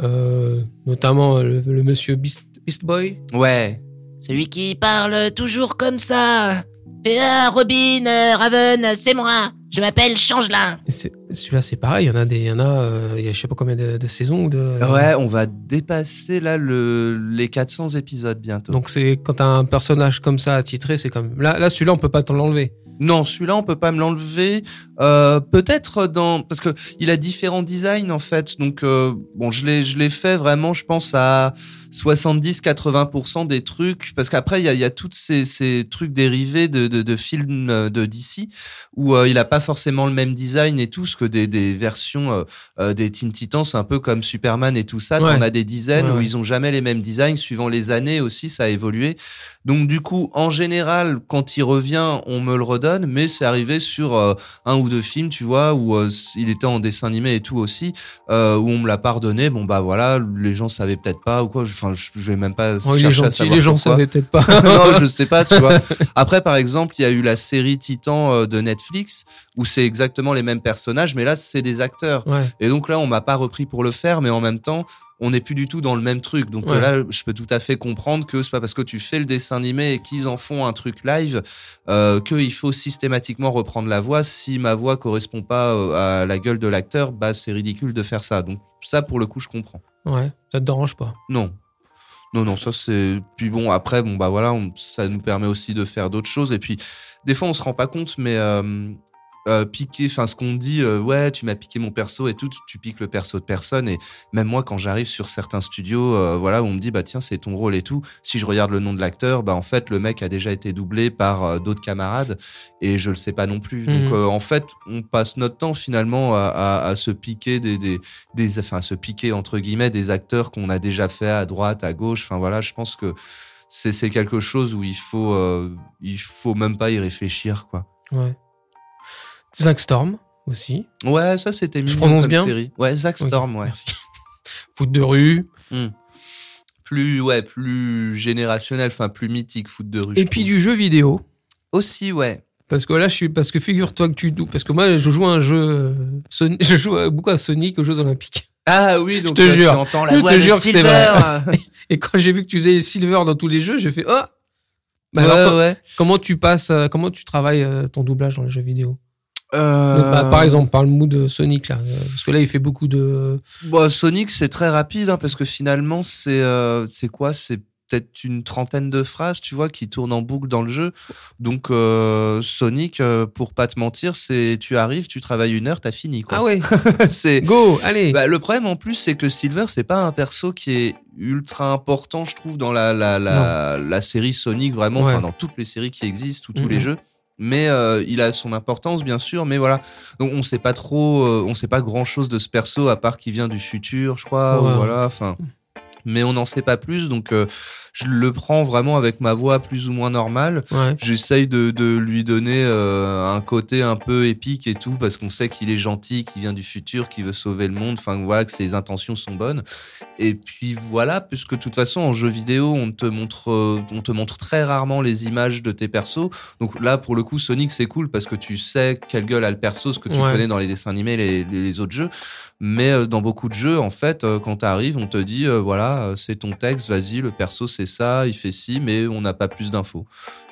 euh, notamment le, le monsieur Beast, Beast Boy. Ouais. Celui qui parle toujours comme ça. Fais ah, Robin, euh, Raven, c'est moi. Je m'appelle Changelin. C'est- Celui-là c'est pareil, il y en a des, il y en a, euh, il y a je sais pas combien de, de saisons ou de. Ouais, on va dépasser là le, les 400 épisodes bientôt. Donc c'est quand t'as un personnage comme ça attitré, c'est comme là, là celui-là on peut pas t'en l'enlever. Non, celui-là, on peut pas me l'enlever. Euh, Peut-être dans parce que il a différents designs en fait. Donc euh, bon, je l'ai je l'ai fait vraiment, je pense à 70-80% des trucs parce qu'après il y a, y a tous ces, ces trucs dérivés de, de, de films euh, de DC où euh, il a pas forcément le même design et tout, ce que des, des versions euh, des Teen Titans, c'est un peu comme Superman et tout ça. Ouais. T'en as des dizaines Ouais, où ouais. ils ont jamais les mêmes designs suivant les années aussi, ça a évolué. Donc du coup, en général, quand il revient, on me le redonne, mais c'est arrivé sur euh, un ou deux films, tu vois, où euh, il était en dessin animé et tout aussi, euh, où on me l'a pardonné. Bon bah voilà, les gens savaient peut-être pas ou quoi. Enfin, je, je vais même pas Oh, chercher à gentil, savoir les gens savaient peut-être pas. non, je sais pas, tu vois. Après, par exemple, il y a eu la série Titan euh, de Netflix où c'est exactement les mêmes personnages, mais là, c'est des acteurs. ouais. Et donc là, on m'a pas repris pour le faire, mais en même temps, on n'est plus du tout dans le même truc. Donc Ouais. euh, là, je peux tout à fait comprendre que c'est pas parce que tu fais le dessin animé et qu'ils en font un truc live euh, qu'il faut systématiquement reprendre la voix. Si ma voix correspond pas à la gueule de l'acteur, bah c'est ridicule de faire ça. Donc ça, pour le coup, je comprends. Ouais, ça te dérange pas? Non. Non, non, ça c'est. Puis bon, après, bon, bah voilà, ça nous permet aussi de faire d'autres choses. Et puis, des fois, on se rend pas compte, mais euh, euh, piquer, enfin, ce qu'on dit, euh, ouais, tu m'as piqué mon perso et tout, tu, tu piques le perso de personne. Et même moi, quand j'arrive sur certains studios, euh, voilà, où on me dit, bah tiens, c'est ton rôle et tout. Si je regarde le nom de l'acteur, bah en fait, le mec a déjà été doublé par euh, d'autres camarades et je le sais pas non plus. Donc, Mhm. euh, en fait, on passe notre temps finalement à, à, à se piquer des, des, des, enfin, se piquer entre guillemets des acteurs qu'on a déjà fait à droite, à gauche. Enfin voilà, je pense que c'est c'est quelque chose où il faut, euh, il faut même pas y réfléchir quoi. Ouais. Zack Storm aussi. Ouais, ça c'était Je prononce comme bien série. Ouais, Zack Storm, ouais. Merci. Foot de rue. Plus, ouais, plus générationnel, enfin plus mythique, foot de rue. Et je puis du jeu vidéo. aussi, ouais. Parce que là, je suis, parce que figure-toi que tu. Parce que moi, je joue à un jeu, euh, je joue beaucoup à Sonic aux Jeux Olympiques. Ah oui, donc te là, jure. tu entends la Je voix te de jure que Silver. Et quand j'ai vu que tu faisais Silver dans tous les jeux, j'ai fait, oh! Bah ouais, alors, ouais. comment tu passes, euh, comment tu travailles euh, ton doublage dans les jeux vidéo? Euh, Bah, par exemple, par le mood de Sonic, là. Parce que là, il fait beaucoup de, Bon, Sonic, c'est très rapide hein, parce que finalement, c'est euh, c'est quoi? C'est peut-être une trentaine de phrases, tu vois, qui tournent en boucle dans le jeu. Donc euh, Sonic, pour pas te mentir, c'est tu arrives, tu travailles une heure, t'as fini. Quoi. Ah ouais, c'est go, allez. bah, le problème en plus, c'est que Silver, c'est pas un perso qui est ultra important, je trouve, dans la, la, la, la série Sonic, vraiment, Ouais. enfin, dans toutes les séries qui existent ou tous les jeux. Mais euh, il a son importance, bien sûr, mais voilà. Donc, on sait pas trop, euh, on sait pas grand chose de ce perso, à part qu'il vient du futur, je crois, Ouais. ou voilà, enfin. Mais on n'en sait pas plus, donc euh, je le prends vraiment avec ma voix plus ou moins normale. Ouais. J'essaye de, de lui donner euh, un côté un peu épique et tout, parce qu'on sait qu'il est gentil, qu'il vient du futur, qu'il veut sauver le monde, enfin voilà, que ses intentions sont bonnes. Et puis voilà, puisque de toute façon, en jeu vidéo, on te montre, euh, on te montre très rarement les images de tes persos. Donc là, pour le coup, Sonic, c'est cool, parce que tu sais quelle gueule a le perso, ce que tu Ouais. connais dans les dessins animés, les, les, autres jeux. Mais euh, dans beaucoup de jeux, en fait, euh, quand tu arrives, on te dit, voilà, c'est ton texte, vas-y, le perso, c'est ça, il fait ci, mais on n'a pas plus d'infos.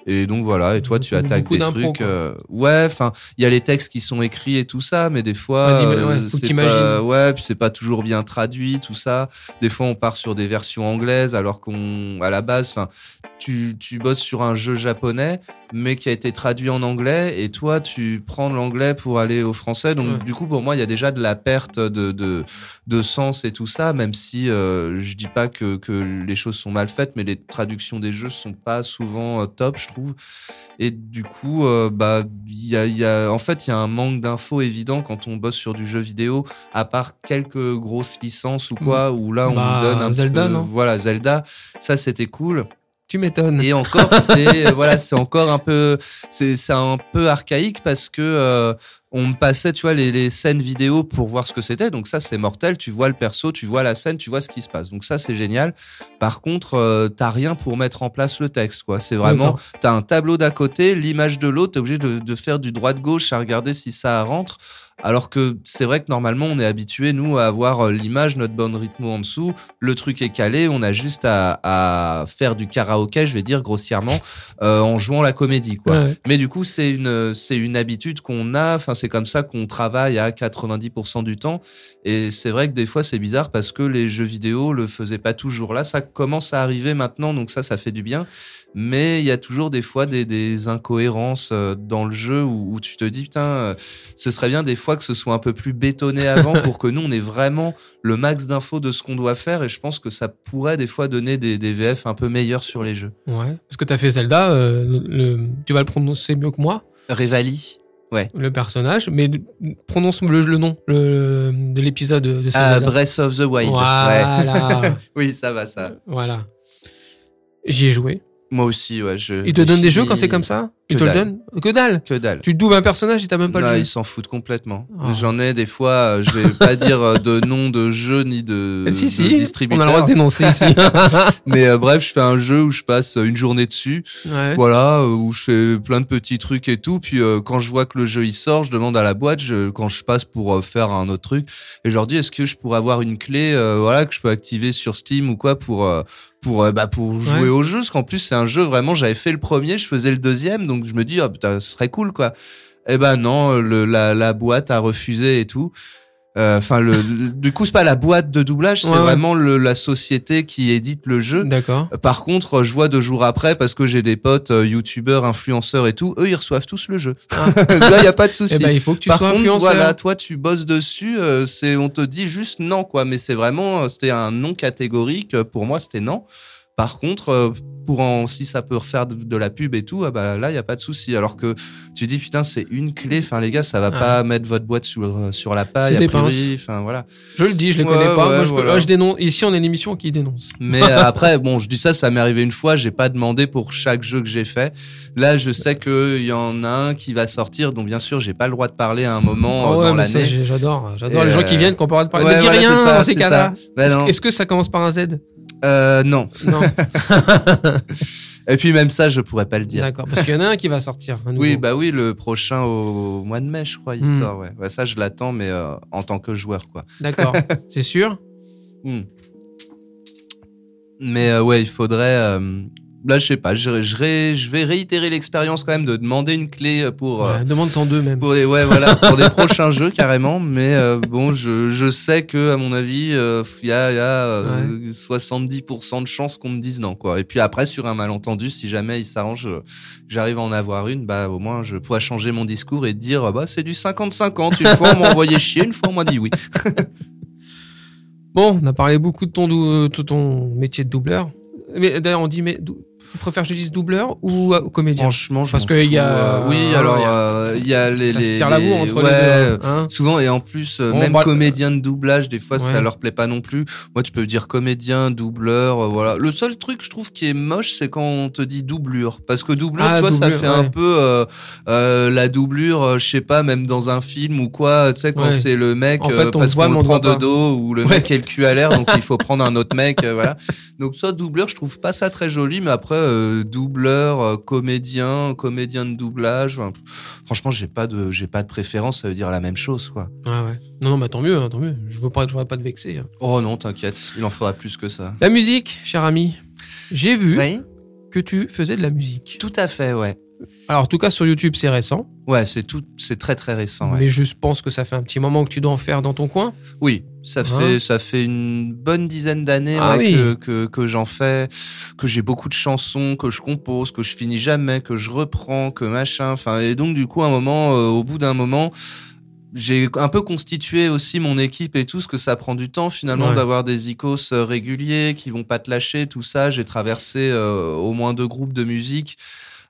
Et donc voilà, et toi tu attaques beaucoup des trucs. euh, ouais, enfin, il y a les textes qui sont écrits et tout ça, mais des fois, Ouais, euh, c'est pas, ouais, puis c'est pas toujours bien traduit, tout ça. Des fois, on part sur des versions anglaises, alors qu'on, à la base, enfin, tu, tu bosses sur un jeu japonais, mais qui a été traduit en anglais, et toi, tu prends l'anglais pour aller au français. Donc, Ouais. du coup, pour moi, il y a déjà de la perte de, de, de sens et tout ça, même si euh, je dis pas que, que les choses sont mal faites, mais les traductions des jeux sont pas souvent euh, top, je trouve. Et du coup, euh, bah, il y a, y a, en fait, il y a un manque d'infos évident quand on bosse sur du jeu vidéo, à part quelques grosses licences ou quoi, où là, on Bah, nous donne un Zelda, petit peu, non? voilà, Zelda, ça c'était cool. Tu m'étonnes. Et encore, c'est euh, voilà, c'est encore un peu, c'est c'est un peu archaïque parce que euh, on me passait, tu vois, les, les scènes vidéo pour voir ce que c'était. Donc ça, c'est mortel. Tu vois le perso, tu vois la scène, tu vois ce qui se passe. Donc ça, c'est génial. Par contre, euh, t'as rien pour mettre en place le texte, quoi. C'est vraiment, t'as un tableau d'à côté, l'image de l'autre. T'es obligé de, de faire du droit de gauche à regarder si ça rentre. Alors que c'est vrai que normalement, on est habitué, nous, à avoir euh, l'image, notre bonne rythme en dessous. Le truc est calé. On a juste à, à faire du karaoké, je vais dire grossièrement, euh, en jouant la comédie, quoi. Ouais, ouais. Mais du coup, c'est une, c'est une habitude qu'on a. Enfin, c'est comme ça qu'on travaille à 90% du temps. Et c'est vrai que des fois, c'est bizarre parce que les jeux vidéo le faisaient pas toujours. Là, ça commence à arriver maintenant, donc ça, ça fait du bien. Mais il y a toujours des fois des, des incohérences euh, dans le jeu où, où tu te dis, putain, ce serait bien des fois que ce soit un peu plus bétonné avant pour que nous, on ait vraiment le max d'infos de ce qu'on doit faire. Et je pense que ça pourrait des fois donner des, des VF un peu meilleurs sur les jeux. Ouais. Parce que t'as fait Zelda, euh, le- le- tu vas le prononcer mieux que moi, Revali. le personnage, mais prononce le, le nom le- de l'épisode de, ce Ah. Breath of the Wild. Ouais. Voilà. Oui, ça va, ça. voilà. J'y ai joué. Moi aussi, ouais. Je, Il te donne des jeux quand c'est comme ça Il que te le dalle. donne Que dalle Que dalle. Tu doubles un personnage et t'as même pas Non, le ils jeu. s'en foutent complètement. Ah. J'en ai des fois, euh, je vais pas dire euh, de nom de jeu ni de, si, de si, on distributeur. a le droit de dénoncer ici. Mais euh, bref, je fais un jeu où je passe une journée dessus, ouais. voilà, euh, où je fais plein de petits trucs et tout. Puis euh, quand je vois que le jeu il sort, je demande à la boîte, je, quand je passe pour euh, faire un autre truc, et je leur dis est-ce que je pourrais avoir une clé, euh, voilà, que je peux activer sur Steam ou quoi pour euh, pour euh, bah pour jouer Ouais. au jeu, parce qu'en plus c'est un jeu vraiment, j'avais fait le premier, je faisais le deuxième, donc je me dis ah putain, ce serait cool quoi. Eh ben non, le, la, la boîte a refusé et tout. Enfin, du coup, c'est pas la boîte de doublage, c'est Ouais, ouais. vraiment le, la société qui édite le jeu. D'accord. Par contre, je vois deux jours après, parce que j'ai des potes euh, youtubeurs, influenceurs et tout, eux, ils reçoivent tous le jeu. Ah. Là, il y a pas de souci. Eh ben, il faut que tu Par sois contre, influenceur. voilà, toi, tu bosses dessus, euh, c'est, on te dit juste non, quoi. Mais c'est vraiment, euh, c'était un non catégorique. Pour moi, c'était non. Par contre, pour en, si ça peut refaire de, de la pub et tout, ah bah là, il y a pas de souci. Alors que tu dis, putain, c'est une clé. Enfin, les gars, ça va Ah. pas mettre votre boîte sur, euh, sur la paille, C'est a des priori. Enfin, voilà. Je le dis, je les Ouais, connais pas. ouais, Moi, je, peux- voilà. moi, je dénonce. Ici, on est une émission qui dénonce. Mais euh, après, bon, je dis ça, ça m'est arrivé une fois. J'ai pas demandé pour chaque jeu que j'ai fait. Là, je sais qu'il y en a un qui va sortir, dont bien sûr, j'ai pas le droit de parler à un moment euh, ouais, dans l'année. j'adore. J'adore les gens euh, qui viennent, qui ont pas le droit de parler. ne dis voilà, rien ça, dans ces cas-là. Ben est-ce que ça commence par un Z? Euh, non. Non. Et puis même ça, je pourrais pas le dire. D'accord. Parce qu'il y en a un qui va sortir. Oui, bah oui, le prochain au mois de mai, je crois, il Hmm. sort. Ouais. Ouais, ça, je l'attends, mais euh, en tant que joueur, quoi. D'accord. C'est sûr? Hmm. Mais euh, ouais, il faudrait. Là, je sais pas, je, je, ré- je vais réitérer l'expérience quand même de demander une clé pour. euh, Ouais, demande 102 même. pour des, ouais, voilà, pour des prochains jeux carrément, mais euh, bon, je, je sais que à mon avis, euh, il y a, il y a euh, 70% de chances qu'on me dise non, quoi. Et puis après, sur un malentendu, si jamais il s'arrange, j'arrive à en avoir une, bah au moins je pourrais changer mon discours et dire, bah c'est du 50-50. Une fois on m'a envoyé chier, une fois on m'a dit oui. Bon, on a parlé beaucoup de ton, de ton métier de doubleur. Mais d'ailleurs, on dit, mais dou- tu préfères que je dise doubleur ou euh, comédien? Franchement, je Parce qu'il y a- euh, oui, alors il y a- euh, il y a les, Ça se les, tire la bourre les- entre ouais, les deux. hein. Souvent et en plus euh, Bon, même bah, comédien de doublage des fois Ouais. ça leur plaît pas non plus. Moi tu peux dire comédien, doubleur, euh, voilà. Le seul truc je trouve qui est moche c'est quand on te dit doublure parce que doublure Ah, toi ça doublure, fait un peu euh, euh, la doublure euh, je sais pas même dans un film ou quoi tu sais quand Ouais. c'est le mec En fait, euh, on parce qu'on le prend de dos ou le Ouais. mec a le cul à l'air donc il faut prendre un autre mec euh, voilà. Donc ça doubleur je trouve pas ça très joli mais après euh, doubleur, euh, comédien, comédien de doublage enfin, franchement j'ai pas de j'ai pas de préférence ça veut dire la même chose quoi. Ah ouais. Non, non, bah tant mieux, hein, tant mieux. Je veux pas, je voudrais pas te vexer. hein. Oh non, t'inquiète, il en faudra plus que ça. La musique, cher ami. J'ai vu Oui, que tu faisais de la musique. tout à fait, ouais. Alors, en tout cas, sur YouTube, c'est récent. Ouais, c'est tout, c'est très très récent. Ouais. Mais je pense que ça fait un petit moment que tu dois en faire dans ton coin. Oui, ça Hein fait ça fait une bonne dizaine d'années Ah ouais, oui. que, que que j'en fais, que j'ai beaucoup de chansons, que je compose, que je finis jamais, que je reprends, que machin. Enfin, et donc du coup, à un moment, euh, au bout d'un moment. J'ai un peu constitué aussi mon équipe et tout, ce que ça prend du temps finalement Ouais. d'avoir des icos euh, réguliers qui vont pas te lâcher, tout ça. J'ai traversé euh, au moins deux groupes de musique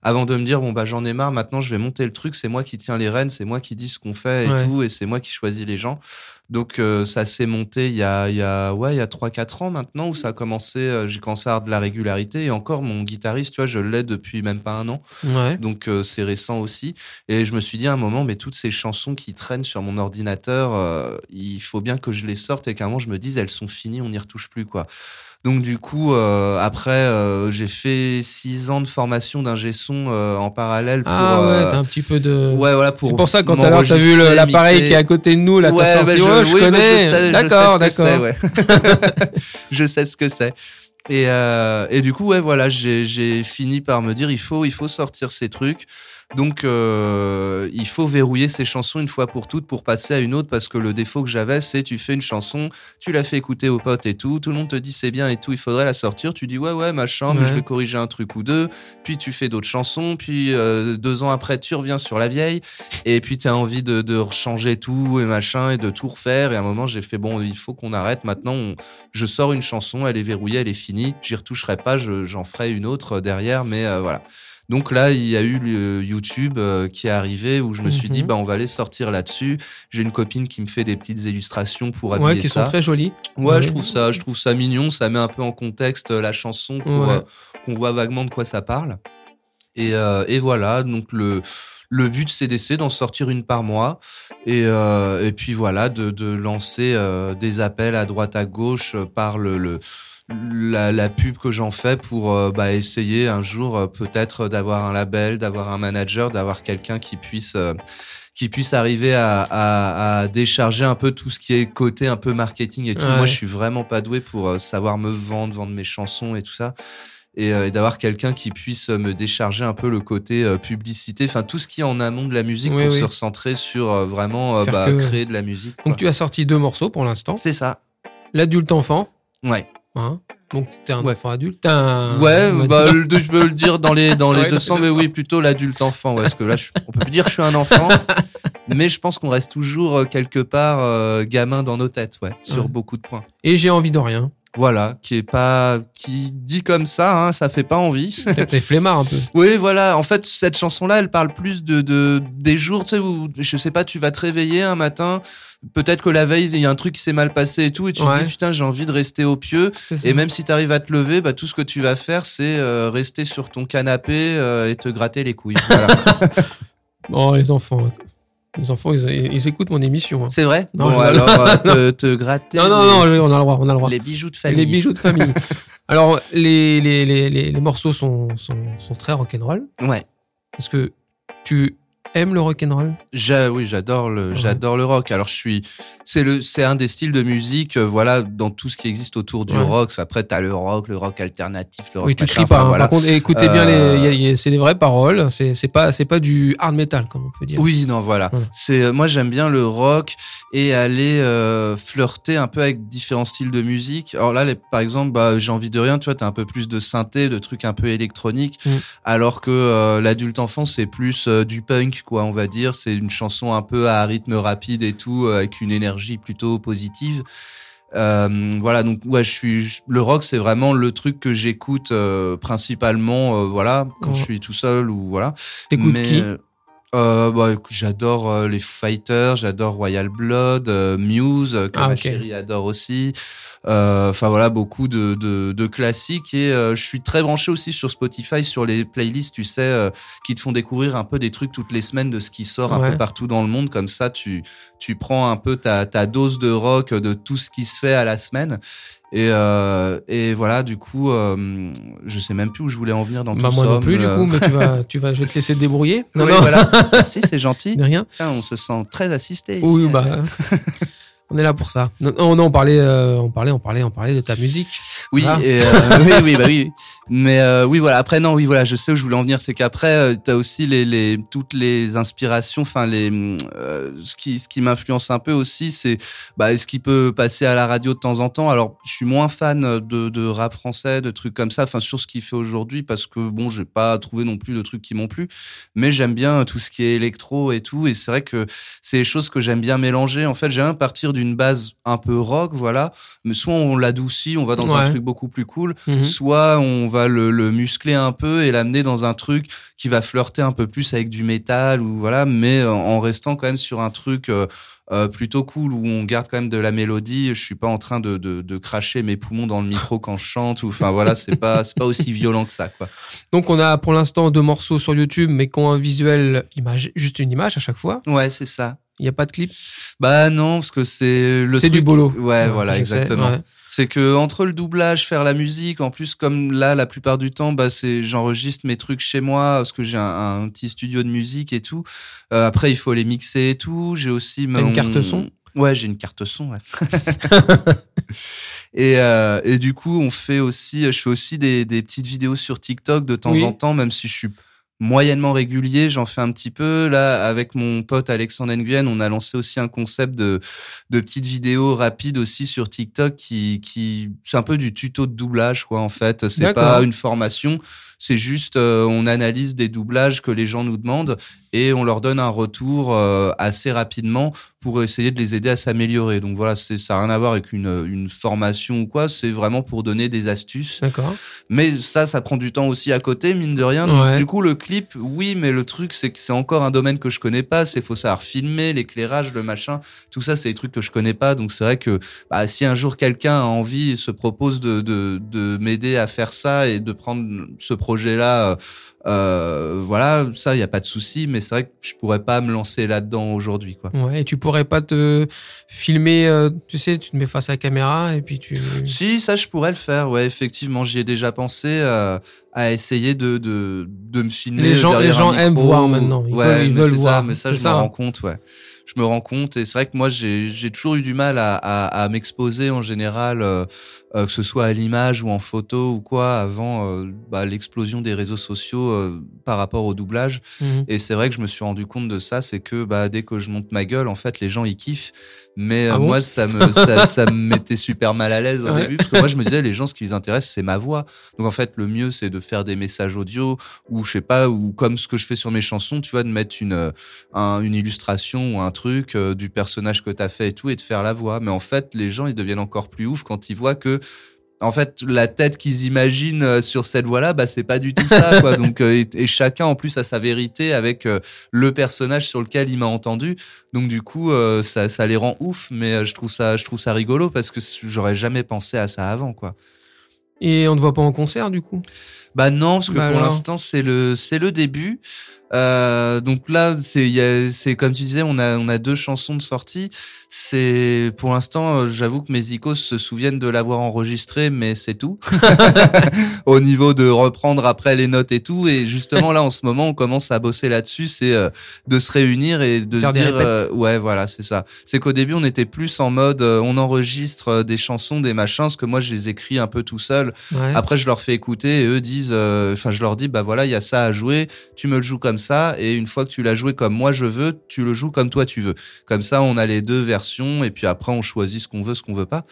avant de me dire bon bah j'en ai marre maintenant je vais monter le truc c'est moi qui tiens les rênes c'est moi qui dis ce qu'on fait et Ouais. tout et c'est moi qui choisis les gens donc euh, ça s'est monté il y a il y a ouais il y a trois quatre ans maintenant où ça a commencé euh, j'ai commencé à avoir de la régularité et encore mon guitariste tu vois je l'ai depuis même pas un an Ouais. donc euh, c'est récent aussi et je me suis dit à un moment mais toutes ces chansons qui traînent sur mon ordinateur il faut bien que je les sorte et qu'à un moment je me dise elles sont finies on n'y retouche plus quoi donc du coup, euh, après, euh, j'ai fait six ans de formation d'ingé son euh, en parallèle pour. Ah ouais, euh, t'as un petit peu de. ouais, voilà pour. c'est pour ça quand tout à l'heure t'as vu l'appareil qui est à côté de nous, là, t'as ouais, sorti, bah, je, ouais, je oui, bah, connais. d'accord, que d'accord. ouais. je sais ce que c'est. Et, euh, et du coup, ouais, voilà, j'ai j'ai fini par me dire, il faut, il faut sortir ces trucs. Donc, euh, il faut verrouiller ces chansons une fois pour toutes pour passer à une autre parce que le défaut que j'avais, c'est tu fais une chanson, tu la fais écouter aux potes et tout, tout le monde te dit c'est bien et tout, il faudrait la sortir, tu dis ouais, ouais, machin, mais Ouais. je vais corriger un truc ou deux, puis tu fais d'autres chansons, puis euh, deux ans après, tu reviens sur la vieille, et puis tu as envie de, de changer tout et machin et de tout refaire. Et à un moment, j'ai fait bon, il faut qu'on arrête. Maintenant, on- je sors une chanson, elle est verrouillée, elle est finie. J'y retoucherai pas, je- j'en ferai une autre derrière, mais euh, voilà. Donc là, il y a eu le YouTube euh, qui est arrivé où je me suis dit, Mhm. bah, on va aller sortir là-dessus. J'ai une copine qui me fait des petites illustrations pour Ouais, habiller qui ça. sont très jolis. Ouais, Ouais. je trouve ça, je trouve ça mignon. Ça met un peu en contexte euh, la chanson Ouais. euh, qu'on voit vaguement de quoi ça parle. Et, euh, et voilà. Donc le le but c'est d'essayer d'en sortir une par mois et euh, et puis voilà de de lancer euh, des appels à droite à gauche par le, le la, la pub que j'en fais pour euh, bah, essayer un jour euh, peut-être d'avoir un label, d'avoir un manager, d'avoir quelqu'un qui puisse euh, qui puisse arriver à, à, à décharger un peu tout ce qui est côté un peu marketing et tout. Ouais. Moi, je suis vraiment pas doué pour savoir me vendre, vendre mes chansons et tout ça. Et, et d'avoir quelqu'un qui puisse me décharger un peu le côté publicité, enfin tout ce qui est en amont de la musique Oui, pour oui. se recentrer sur vraiment bah, que- créer de la musique. quoi. Donc tu as sorti deux morceaux pour l'instant. C'est ça. L'adulte enfant. Ouais. Hein Donc t'es un Ouais. enfant adulte. un... Ouais, bah, je peux le dire dans les dans les Ouais, dans les 200, mais 200. oui, plutôt l'adulte enfant. Ouais, parce que là, je, on peut plus dire que je suis un enfant, mais je pense qu'on reste toujours euh, quelque part euh, gamin dans nos têtes, ouais, sur Ouais. beaucoup de points. Et j'ai envie de rien. Voilà, qui est pas, qui dit comme ça, hein, ça fait pas envie. Flemmard un peu. oui, voilà. En fait, cette chanson-là, elle parle plus de, de des jours, tu sais, où je sais pas, tu vas te réveiller un matin. Peut-être que la veille, il y a un truc qui s'est mal passé et tout, et tu te dis putain, j'ai envie de rester au pieu. Et même si tu arrives à te lever, bah, tout ce que tu vas faire, c'est euh, rester sur ton canapé euh, et te gratter les couilles. Voilà. Oh, les enfants. Les enfants, ils, ils écoutent mon émission. hein. c'est vrai Non, Bon, je- alors, euh, te, te gratter Non, non, les, non, on a le droit. On a le droit. les bijoux de Les famille. bijoux de famille. Alors, les, les, les, les, les morceaux sont, sont, sont très rock'n'roll. Ouais. Parce que tu aimes le rock'n'roll J'a- oui, j'adore le, j'adore le rock. Alors je suis, c'est le, c'est un des styles de musique, euh, voilà, dans tout ce qui existe autour du Ouais. rock. Après, t'as le rock, le rock alternatif, le rock. Oui, tu machin, cries pas. enfin, hein. voilà. Par contre, écoutez bien Euh, C'est des vraies paroles. C'est c'est pas c'est pas du hard metal comme on peut dire. Oui, non, voilà. C'est euh, moi j'aime bien le rock et aller euh, flirter un peu avec différents styles de musique. Alors là, les- par exemple, bah, j'ai envie de rien, tu vois, t'as un peu plus de synthé, de trucs un peu électroniques, Mm. alors que l'adulte enfant c'est plus du punk, quoi, on va dire. C'est une chanson un peu à rythme rapide et tout, euh, avec une énergie plutôt positive. Euh, voilà, donc ouais, je suis le rock, c'est vraiment le truc que j'écoute euh, principalement, euh, voilà, quand Ouais. je suis tout seul ou voilà. T'écoutes qui? Euh, euh, bah, j'adore euh, les Foo Fighters, j'adore Royal Blood, euh, Muse, euh, que Ah, ma ok. chérie adore aussi. Euh, Enfin voilà, beaucoup de, de, de classiques et euh, je suis très branché aussi sur Spotify, sur les playlists, tu sais, euh, qui te font découvrir un peu des trucs toutes les semaines de ce qui sort un peu partout dans le monde. Comme ça, tu, tu prends un peu ta, ta dose de rock de tout ce qui se fait à la semaine. Et, euh, et voilà, du coup, euh, je sais même plus où je voulais en venir dans Bah tout moi ça. non plus du coup, mais tu vas tu vas je vais te laisser te débrouiller. Non oui, non. voilà. Merci, c'est gentil. De rien. Putain, on se sent très assisté. Ici. Oui bah. On est là pour ça. Non, non, non, on parlait, euh, on parlait, on parlait, on parlait de ta musique. Oui, Ah. et, euh, oui, oui, bah oui. Mais euh, oui, voilà. Après, non, oui, voilà. Je sais où je voulais en venir, c'est qu'après, euh, t'as aussi les, les, toutes les inspirations. Enfin, les, ce qui, ce qui m'influence un peu aussi, c'est bah, ce qui peut passer à la radio de temps en temps. Alors, je suis moins fan de, de rap français, de trucs comme ça. Enfin, sur ce qu'il fait aujourd'hui, parce que bon, j'ai pas trouvé non plus de trucs qui m'ont plu. Mais j'aime bien tout ce qui est électro et tout. Et c'est vrai que c'est des choses que j'aime bien mélanger. En fait, j'aime bien partir d'une base un peu rock, voilà. Mais soit on l'adoucit, on va dans un truc beaucoup plus cool Mhm. soit on va le, le muscler un peu et l'amener dans un truc qui va flirter un peu plus avec du métal ou voilà, mais en, en restant quand même sur un truc euh, euh, plutôt cool où on garde quand même de la mélodie. Je suis pas en train de, de, de cracher mes poumons dans le micro quand je chante ou enfin voilà, c'est pas c'est pas aussi violent que ça quoi. Donc on a pour l'instant deux morceaux sur YouTube, mais qui ont un visuel image, juste une image à chaque fois. Ouais, c'est ça. Il n'y a pas de clip? Bah non, parce que c'est le C'est du boulot. Ouais, voilà, exactement. ouais. C'est que entre le doublage, faire la musique, en plus comme là, la plupart du temps, bah c'est j'enregistre mes trucs chez moi parce que j'ai un, un petit studio de musique et tout. Euh, après, il faut les mixer et tout. J'ai aussi T'as une mon- carte son? Ouais, j'ai une carte son. Ouais. et euh, et du coup, on fait aussi, je fais aussi des des petites vidéos sur TikTok de temps Oui. en temps, même si je suis moyennement régulier, j'en fais un petit peu. Là, avec mon pote Alexandre Nguyen, on a lancé aussi un concept de, de petites vidéos rapides aussi sur TikTok qui, qui, c'est un peu du tuto de doublage, quoi, en fait. C'est pas une formation. C'est juste, euh, on analyse des doublages que les gens nous demandent et on leur donne un retour euh, assez rapidement pour essayer de les aider à s'améliorer. Donc voilà, c'est, ça n'a rien à voir avec une, une formation ou quoi. C'est vraiment pour donner des astuces. D'accord. Mais ça, ça prend du temps aussi à côté, mine de rien. Donc, Ouais. Du coup, le clip, oui, mais le truc, c'est que c'est encore un domaine que je connais pas. C'est faut savoir filmer, l'éclairage, le machin. Tout ça, c'est des trucs que je connais pas. Donc c'est vrai que bah, si un jour quelqu'un a envie, et se propose de, de, de m'aider à faire ça et de prendre ce projet-là, euh, euh, voilà, ça, il y a pas de souci. Mais c'est vrai que je pourrais pas me lancer là-dedans aujourd'hui, quoi. Ouais, et tu pourrais pas te filmer, euh, tu sais, tu te mets face à la caméra et puis tu. Si, ça, je pourrais le faire. Ouais, effectivement, j'y ai déjà pensé euh, à essayer de, de, de me filmer. Les gens- derrière les gens un aiment voir maintenant. Ils ouais, veulent- ils mais veulent voir. Ça, mais ça, je me rends compte, ouais. Je me rends compte et c'est vrai que moi j'ai toujours eu du mal à, à, à m'exposer en général, euh, euh, que ce soit à l'image ou en photo ou quoi, avant euh, bah, l'explosion des réseaux sociaux par rapport au doublage. Mhm. Et c'est vrai que je me suis rendu compte de ça, c'est que bah, dès que je monte ma gueule, en fait, les gens ils kiffent. Mais euh, Ah bon moi, ça me, ça, ça me mettait super mal à l'aise au Ouais. début, parce que moi, je me disais, les gens, ce qui les intéresse, c'est ma voix. Donc en fait, le mieux, c'est de faire des messages audio, ou je sais pas, ou comme ce que je fais sur mes chansons, tu vois, de mettre une, euh, un- une illustration ou un truc euh, du personnage que t'as fait et tout, et de faire la voix. Mais en fait, les gens, ils deviennent encore plus ouf quand ils voient que en fait, la tête qu'ils imaginent euh, sur cette voie-là, bah, c'est pas du tout ça, quoi. Donc, euh, et, et chacun, en plus, a sa vérité avec euh, le personnage sur lequel il m'a entendu. Donc, du coup, ça, ça les rend ouf, mais je trouve ça, je trouve ça rigolo parce que j'aurais jamais pensé à ça avant, quoi. Et on ne voit pas en concert du coup? Bah non, parce que Bah pour l'instant, c'est le, c'est le début. Euh, donc là, c'est c'est comme tu disais, on a on a deux chansons de sortie. C'est pour l'instant, euh, j'avoue que mes icos se souviennent de l'avoir enregistré, mais c'est tout. Au niveau de reprendre après les notes et tout. Et justement là, en ce moment, on commence à bosser là-dessus. C'est euh, de se réunir et de Faire se des dire, euh, ouais, voilà, c'est ça. C'est qu'au début, on était plus en mode, on enregistre des chansons, des machins, parce que moi, je les écris un peu tout seul. Ouais. Après, je leur fais écouter et eux disent, euh, enfin, je leur dis, bah voilà, il y a ça à jouer, tu me le joues comme ça, et une fois que tu l'as joué comme moi je veux, tu le joues comme toi tu veux. Comme ça, on a les deux versions, et puis après, on choisit ce qu'on veut, ce qu'on veut pas.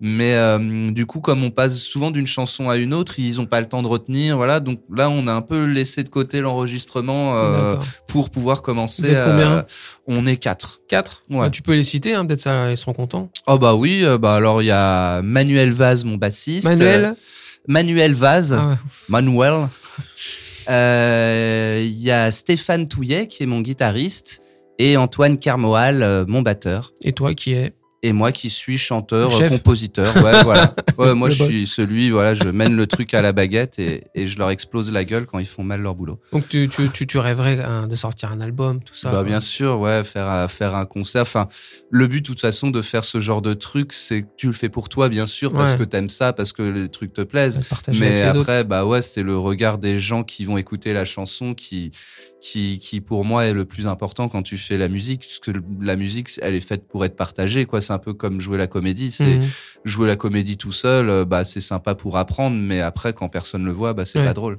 Mais euh, du coup, comme on passe souvent d'une chanson à une autre, ils ont pas le temps de retenir, voilà. Donc là, on a un peu laissé de côté l'enregistrement euh, pour pouvoir commencer. Vous êtes combien On est quatre. Quatre Ouais. Ah, Tu peux les citer, hein, peut-être ça, ils seront contents. Oh bah oui, bah alors il y a Manuel Vaz, mon bassiste. Manuel Manuel Vaz. Ah ouais. Manuel. Euh, Il y a Stéphane Touillet qui est mon guitariste et Antoine Carmoal, euh, mon batteur. Et toi qui es Et moi qui suis chanteur, Chef. compositeur. Ouais, voilà. Ouais, moi Le je suis celui, voilà, je mène le truc à la baguette et, et je leur explose la gueule quand ils font mal leur boulot. Donc tu, tu, tu, tu rêverais hein, de sortir un album, tout ça. bah bien sûr, ouais, faire un, faire un concert. Enfin, le but de toute façon de faire ce genre de truc, c'est que tu le fais pour toi, bien sûr, parce que t'aimes ça, parce que les trucs te partager Mais autres. après, bah ouais, c'est le regard des gens qui vont écouter la chanson qui, qui, qui pour moi est le plus important quand tu fais la musique, parce que la musique, elle est faite pour être partagée, quoi. C'est un peu comme jouer la comédie. C'est Mhm. jouer la comédie tout seul, euh, bah c'est sympa pour apprendre, mais après, quand personne le voit, bah c'est Ouais. pas drôle.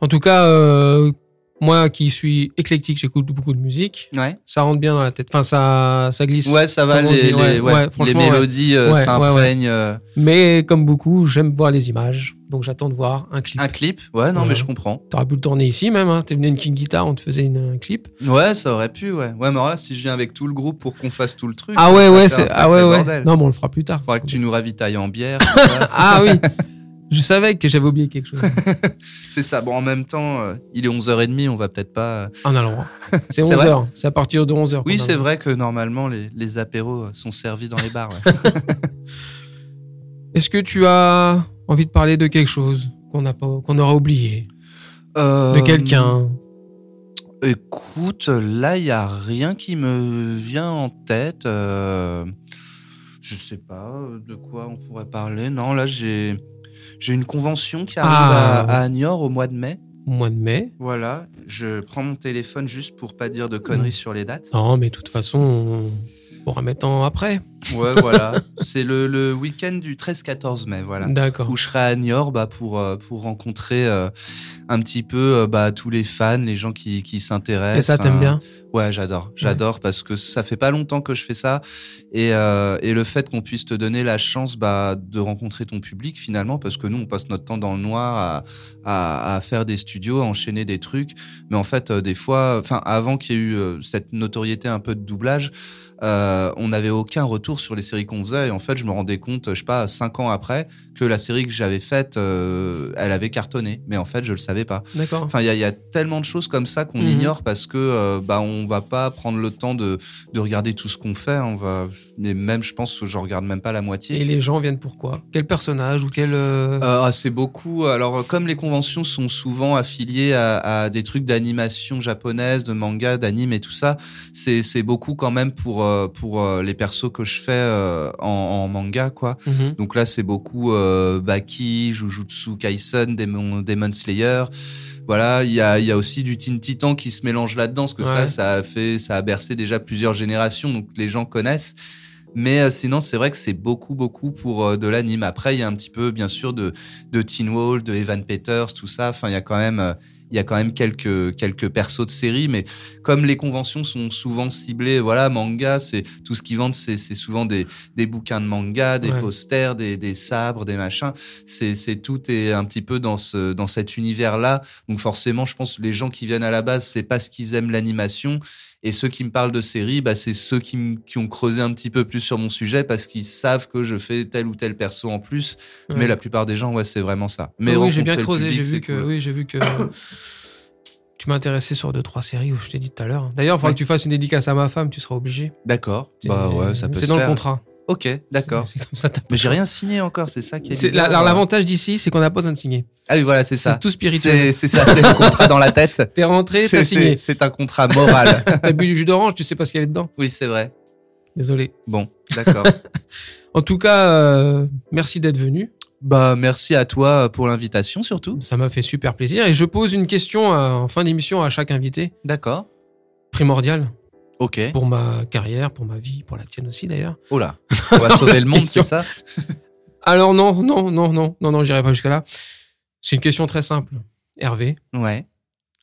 En tout cas, euh, moi qui suis éclectique, j'écoute beaucoup de musique. Ouais. Ça rentre bien dans la tête. Enfin, ça, ça glisse. Ouais, ça va. Les, les, ouais, ouais, ouais, les mélodies euh, s'imprègnent. euh, Mais comme beaucoup, j'aime voir les images. Donc j'attends de voir un clip. Un clip? Ouais, non, mais je comprends. T'aurais pu le tourner ici même. Hein. T'es venu une King Guitar, on te faisait une, un clip. Ouais, ça aurait pu, ouais. Ouais, mais alors là, si je viens avec tout le groupe pour qu'on fasse tout le truc. Ah ouais, ouais, c'est ah ouais, ouais. bordel. Non, mais on le fera plus tard. Faudra que tu nous ravitailles en bière. Ah oui. Je savais que j'avais oublié quelque chose. C'est ça. Bon, en même temps, euh, il est 11h30, on va peut-être pas. euh, On a le droit. C'est C'est 11h. C'est à partir de 11h. Oui, c'est vrai que normalement, les, les apéros sont servis dans les bars. ouais. Est-ce que tu as envie de parler de quelque chose qu'on qu'on aura oublié? De Euh, quelqu'un? Écoute, là, il y a rien qui me vient en tête. euh, je sais pas euh, de quoi on pourrait parler. Non, là, j'ai j'ai une convention qui arrive Ah. à, à Niort au mois de mai. au mois de mai Voilà, je prends mon téléphone juste pour pas dire de conneries sur les dates. Non, mais de toute façon, on pourra mettre en après. Ouais, voilà. C'est le, le week-end du 13-14 mai, voilà. D'accord. Où je serai à Niort bah, pour, euh, pour rencontrer euh, un petit peu euh, bah, tous les fans, les gens qui, qui s'intéressent. Et ça, t'aimes bien? Ouais, j'adore. J'adore parce que ça fait pas longtemps que je fais ça. Et, euh, et le fait qu'on puisse te donner la chance bah, de rencontrer ton public finalement, parce que nous, on passe notre temps dans le noir à, à, à faire des studios, à enchaîner des trucs. Mais en fait, euh, des fois, enfin, avant qu'il y ait eu cette notoriété un peu de doublage, on n'avait aucun retour sur les séries qu'on faisait. Et en fait, je me rendais compte, je sais pas, cinq ans après, que la série que j'avais faite, euh, elle avait cartonné. Mais en fait, je le savais pas. D'accord. Enfin, il y, a- il y a tellement de choses comme ça qu'on Mhm. ignore parce que euh, bah on va pas prendre le temps de, de regarder tout ce qu'on fait. On va, mais même, je pense que je regarde même pas la moitié. Et les gens viennent pourquoi Quel personnage ou quel. euh, Euh, ah, c'est beaucoup. Alors, comme les conventions sont souvent affiliées à, à des trucs d'animation japonaise, de manga, d'anime et tout ça, c'est beaucoup quand même pour pour les persos que je fais en, en manga, quoi. mhm. Donc là, c'est beaucoup euh, Baki, Jujutsu Kaisen, Demon, Demon Slayer. Voilà, il y a, il y a aussi du Teen Titan qui se mélange là-dedans, parce que Ouais. ça, ça a fait, ça a bercé déjà plusieurs générations, donc les gens connaissent. Mais euh, sinon, c'est vrai que c'est beaucoup, beaucoup pour euh, de l'anime. Après, il y a un petit peu, bien sûr, de, de Teen Wolf, de Evan Peters, tout ça. Enfin, il y a quand même, il y a quand même quelques, quelques persos de série, mais comme les conventions sont souvent ciblées, voilà, manga, c'est tout ce qu'ils vendent, c'est c'est souvent des, des bouquins de manga, des Ouais. posters, des, des sabres, des machins. C'est c'est tout est un petit peu dans ce dans cet univers là. Donc forcément, je pense que les gens qui viennent à la base, c'est parce qu'ils aiment l'animation. Et ceux qui me parlent de séries, bah, c'est ceux qui, ont creusé un petit peu plus sur mon sujet parce qu'ils savent que je fais tel ou tel perso en plus. Ouais. Mais la plupart des gens, ouais, c'est vraiment ça. Mais oui, j'ai bien creusé. J'ai vu cool. Oui, j'ai vu que. Tu m'as intéressé sur deux trois séries où je t'ai dit tout à l'heure. D'ailleurs, il faudra Ouais. que tu fasses une dédicace à ma femme, tu seras obligé. D'accord. C'est- Bah ouais, ça peut C'est dans le contrat. Ok, d'accord. C'est comme ça. Mais j'ai rien signé encore, c'est ça qui est. C'est- Alors l'avantage d'ici, c'est qu'on n'a pas besoin de signer. Ah oui, voilà, c'est c'est ça. tout spirituel. C'est c'est ça, c'est le contrat dans la tête. T'es rentré, C'est- t'as signé. C'est c'est un contrat moral. T'as bu du jus d'orange, tu sais pas ce qu'il y avait dedans. oui, c'est vrai. Désolé. Bon, d'accord. En tout cas, euh, merci d'être venu. bah, merci à toi pour l'invitation, surtout. Ça m'a fait super plaisir. Et je pose une question euh, en fin d'émission à chaque invité, D'accord. primordiale Ok. pour ma carrière, pour ma vie, pour la tienne aussi d'ailleurs. Oh là. On va sauver le monde, c'est ça? Alors non, non, non, non, non, non, j'irai pas jusqu'à là. C'est une question très simple. Hervé, Ouais.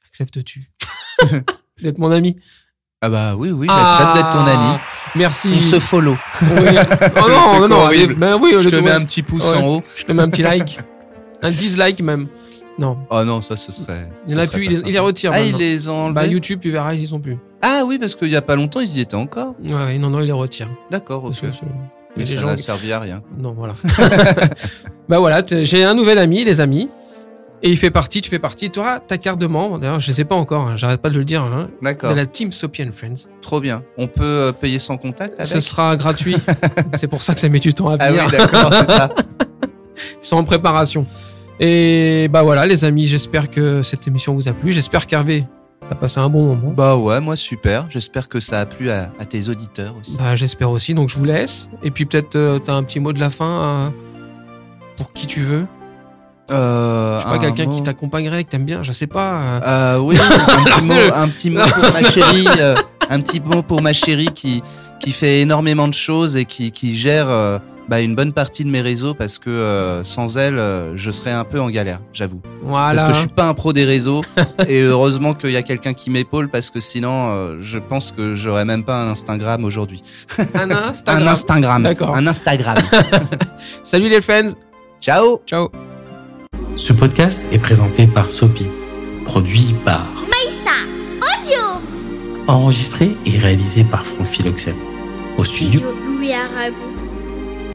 acceptes-tu d'être mon ami? Ah bah oui, oui, j'accepte d'être ton ami. Merci. On se follow. Oui. Oh non, non, non. Ben oui, Je te mets un petit pouce Ouais. en haut. je te mets un petit like, un dislike même. Non, Oh non, ça, ce serait. il y en ce a serait plus. pas Il, les- retire. Ah, maintenant. il les a enlevés Bah YouTube, tu verras, ils y sont plus. Ah oui, parce qu'il y a pas longtemps, ils y étaient encore. Ouais, non, non, il les retire. D'accord, ok. Mais a des ça gens n'a servi à rien. Non, voilà. bah voilà, j'ai un nouvel ami, les amis. Et il fait partie, tu fais partie. Tu auras ta carte de membre. D'ailleurs, je sais pas encore, hein, j'arrête pas de le dire. hein, de la team Sophie and Friends. Trop bien. On peut euh, payer sans contact avec Ce sera gratuit. c'est pour ça que ça met du temps à Ah venir. oui, d'accord, c'est ça. Ils sont en préparation. Et bah voilà, les amis, j'espère que cette émission vous a plu. J'espère qu'Hervé, t'as passé un bon moment. Bah ouais, moi super. J'espère que ça a plu à, à tes auditeurs aussi. Bah j'espère aussi. Donc je vous laisse. Et puis peut-être euh, t'as un petit mot de la fin euh, pour qui tu veux. Euh, Je sais pas, un quelqu'un mot. qui t'accompagnerait, que t'aimes bien. Je sais pas. euh, oui, un petit mot, un petit mot pour ma chérie, euh, un petit mot pour ma chérie qui qui fait énormément de choses et qui qui gère bah, une bonne partie de mes réseaux parce que euh, sans elle, euh, je serais un peu en galère, j'avoue. Voilà. Parce que je suis pas un pro des réseaux et heureusement qu'il y a quelqu'un qui m'épaule parce que sinon, euh, je pense que j'aurais même pas un Instagram aujourd'hui. Un Instagram. Un Instagram. D'accord. Un Instagram. Salut les friends. Ciao. Ciao. Ce podcast est présenté par Sopi, produit par, Maïssa Audio enregistré et réalisé par Franck Philoxène. Au studio, Studio Louis Aragon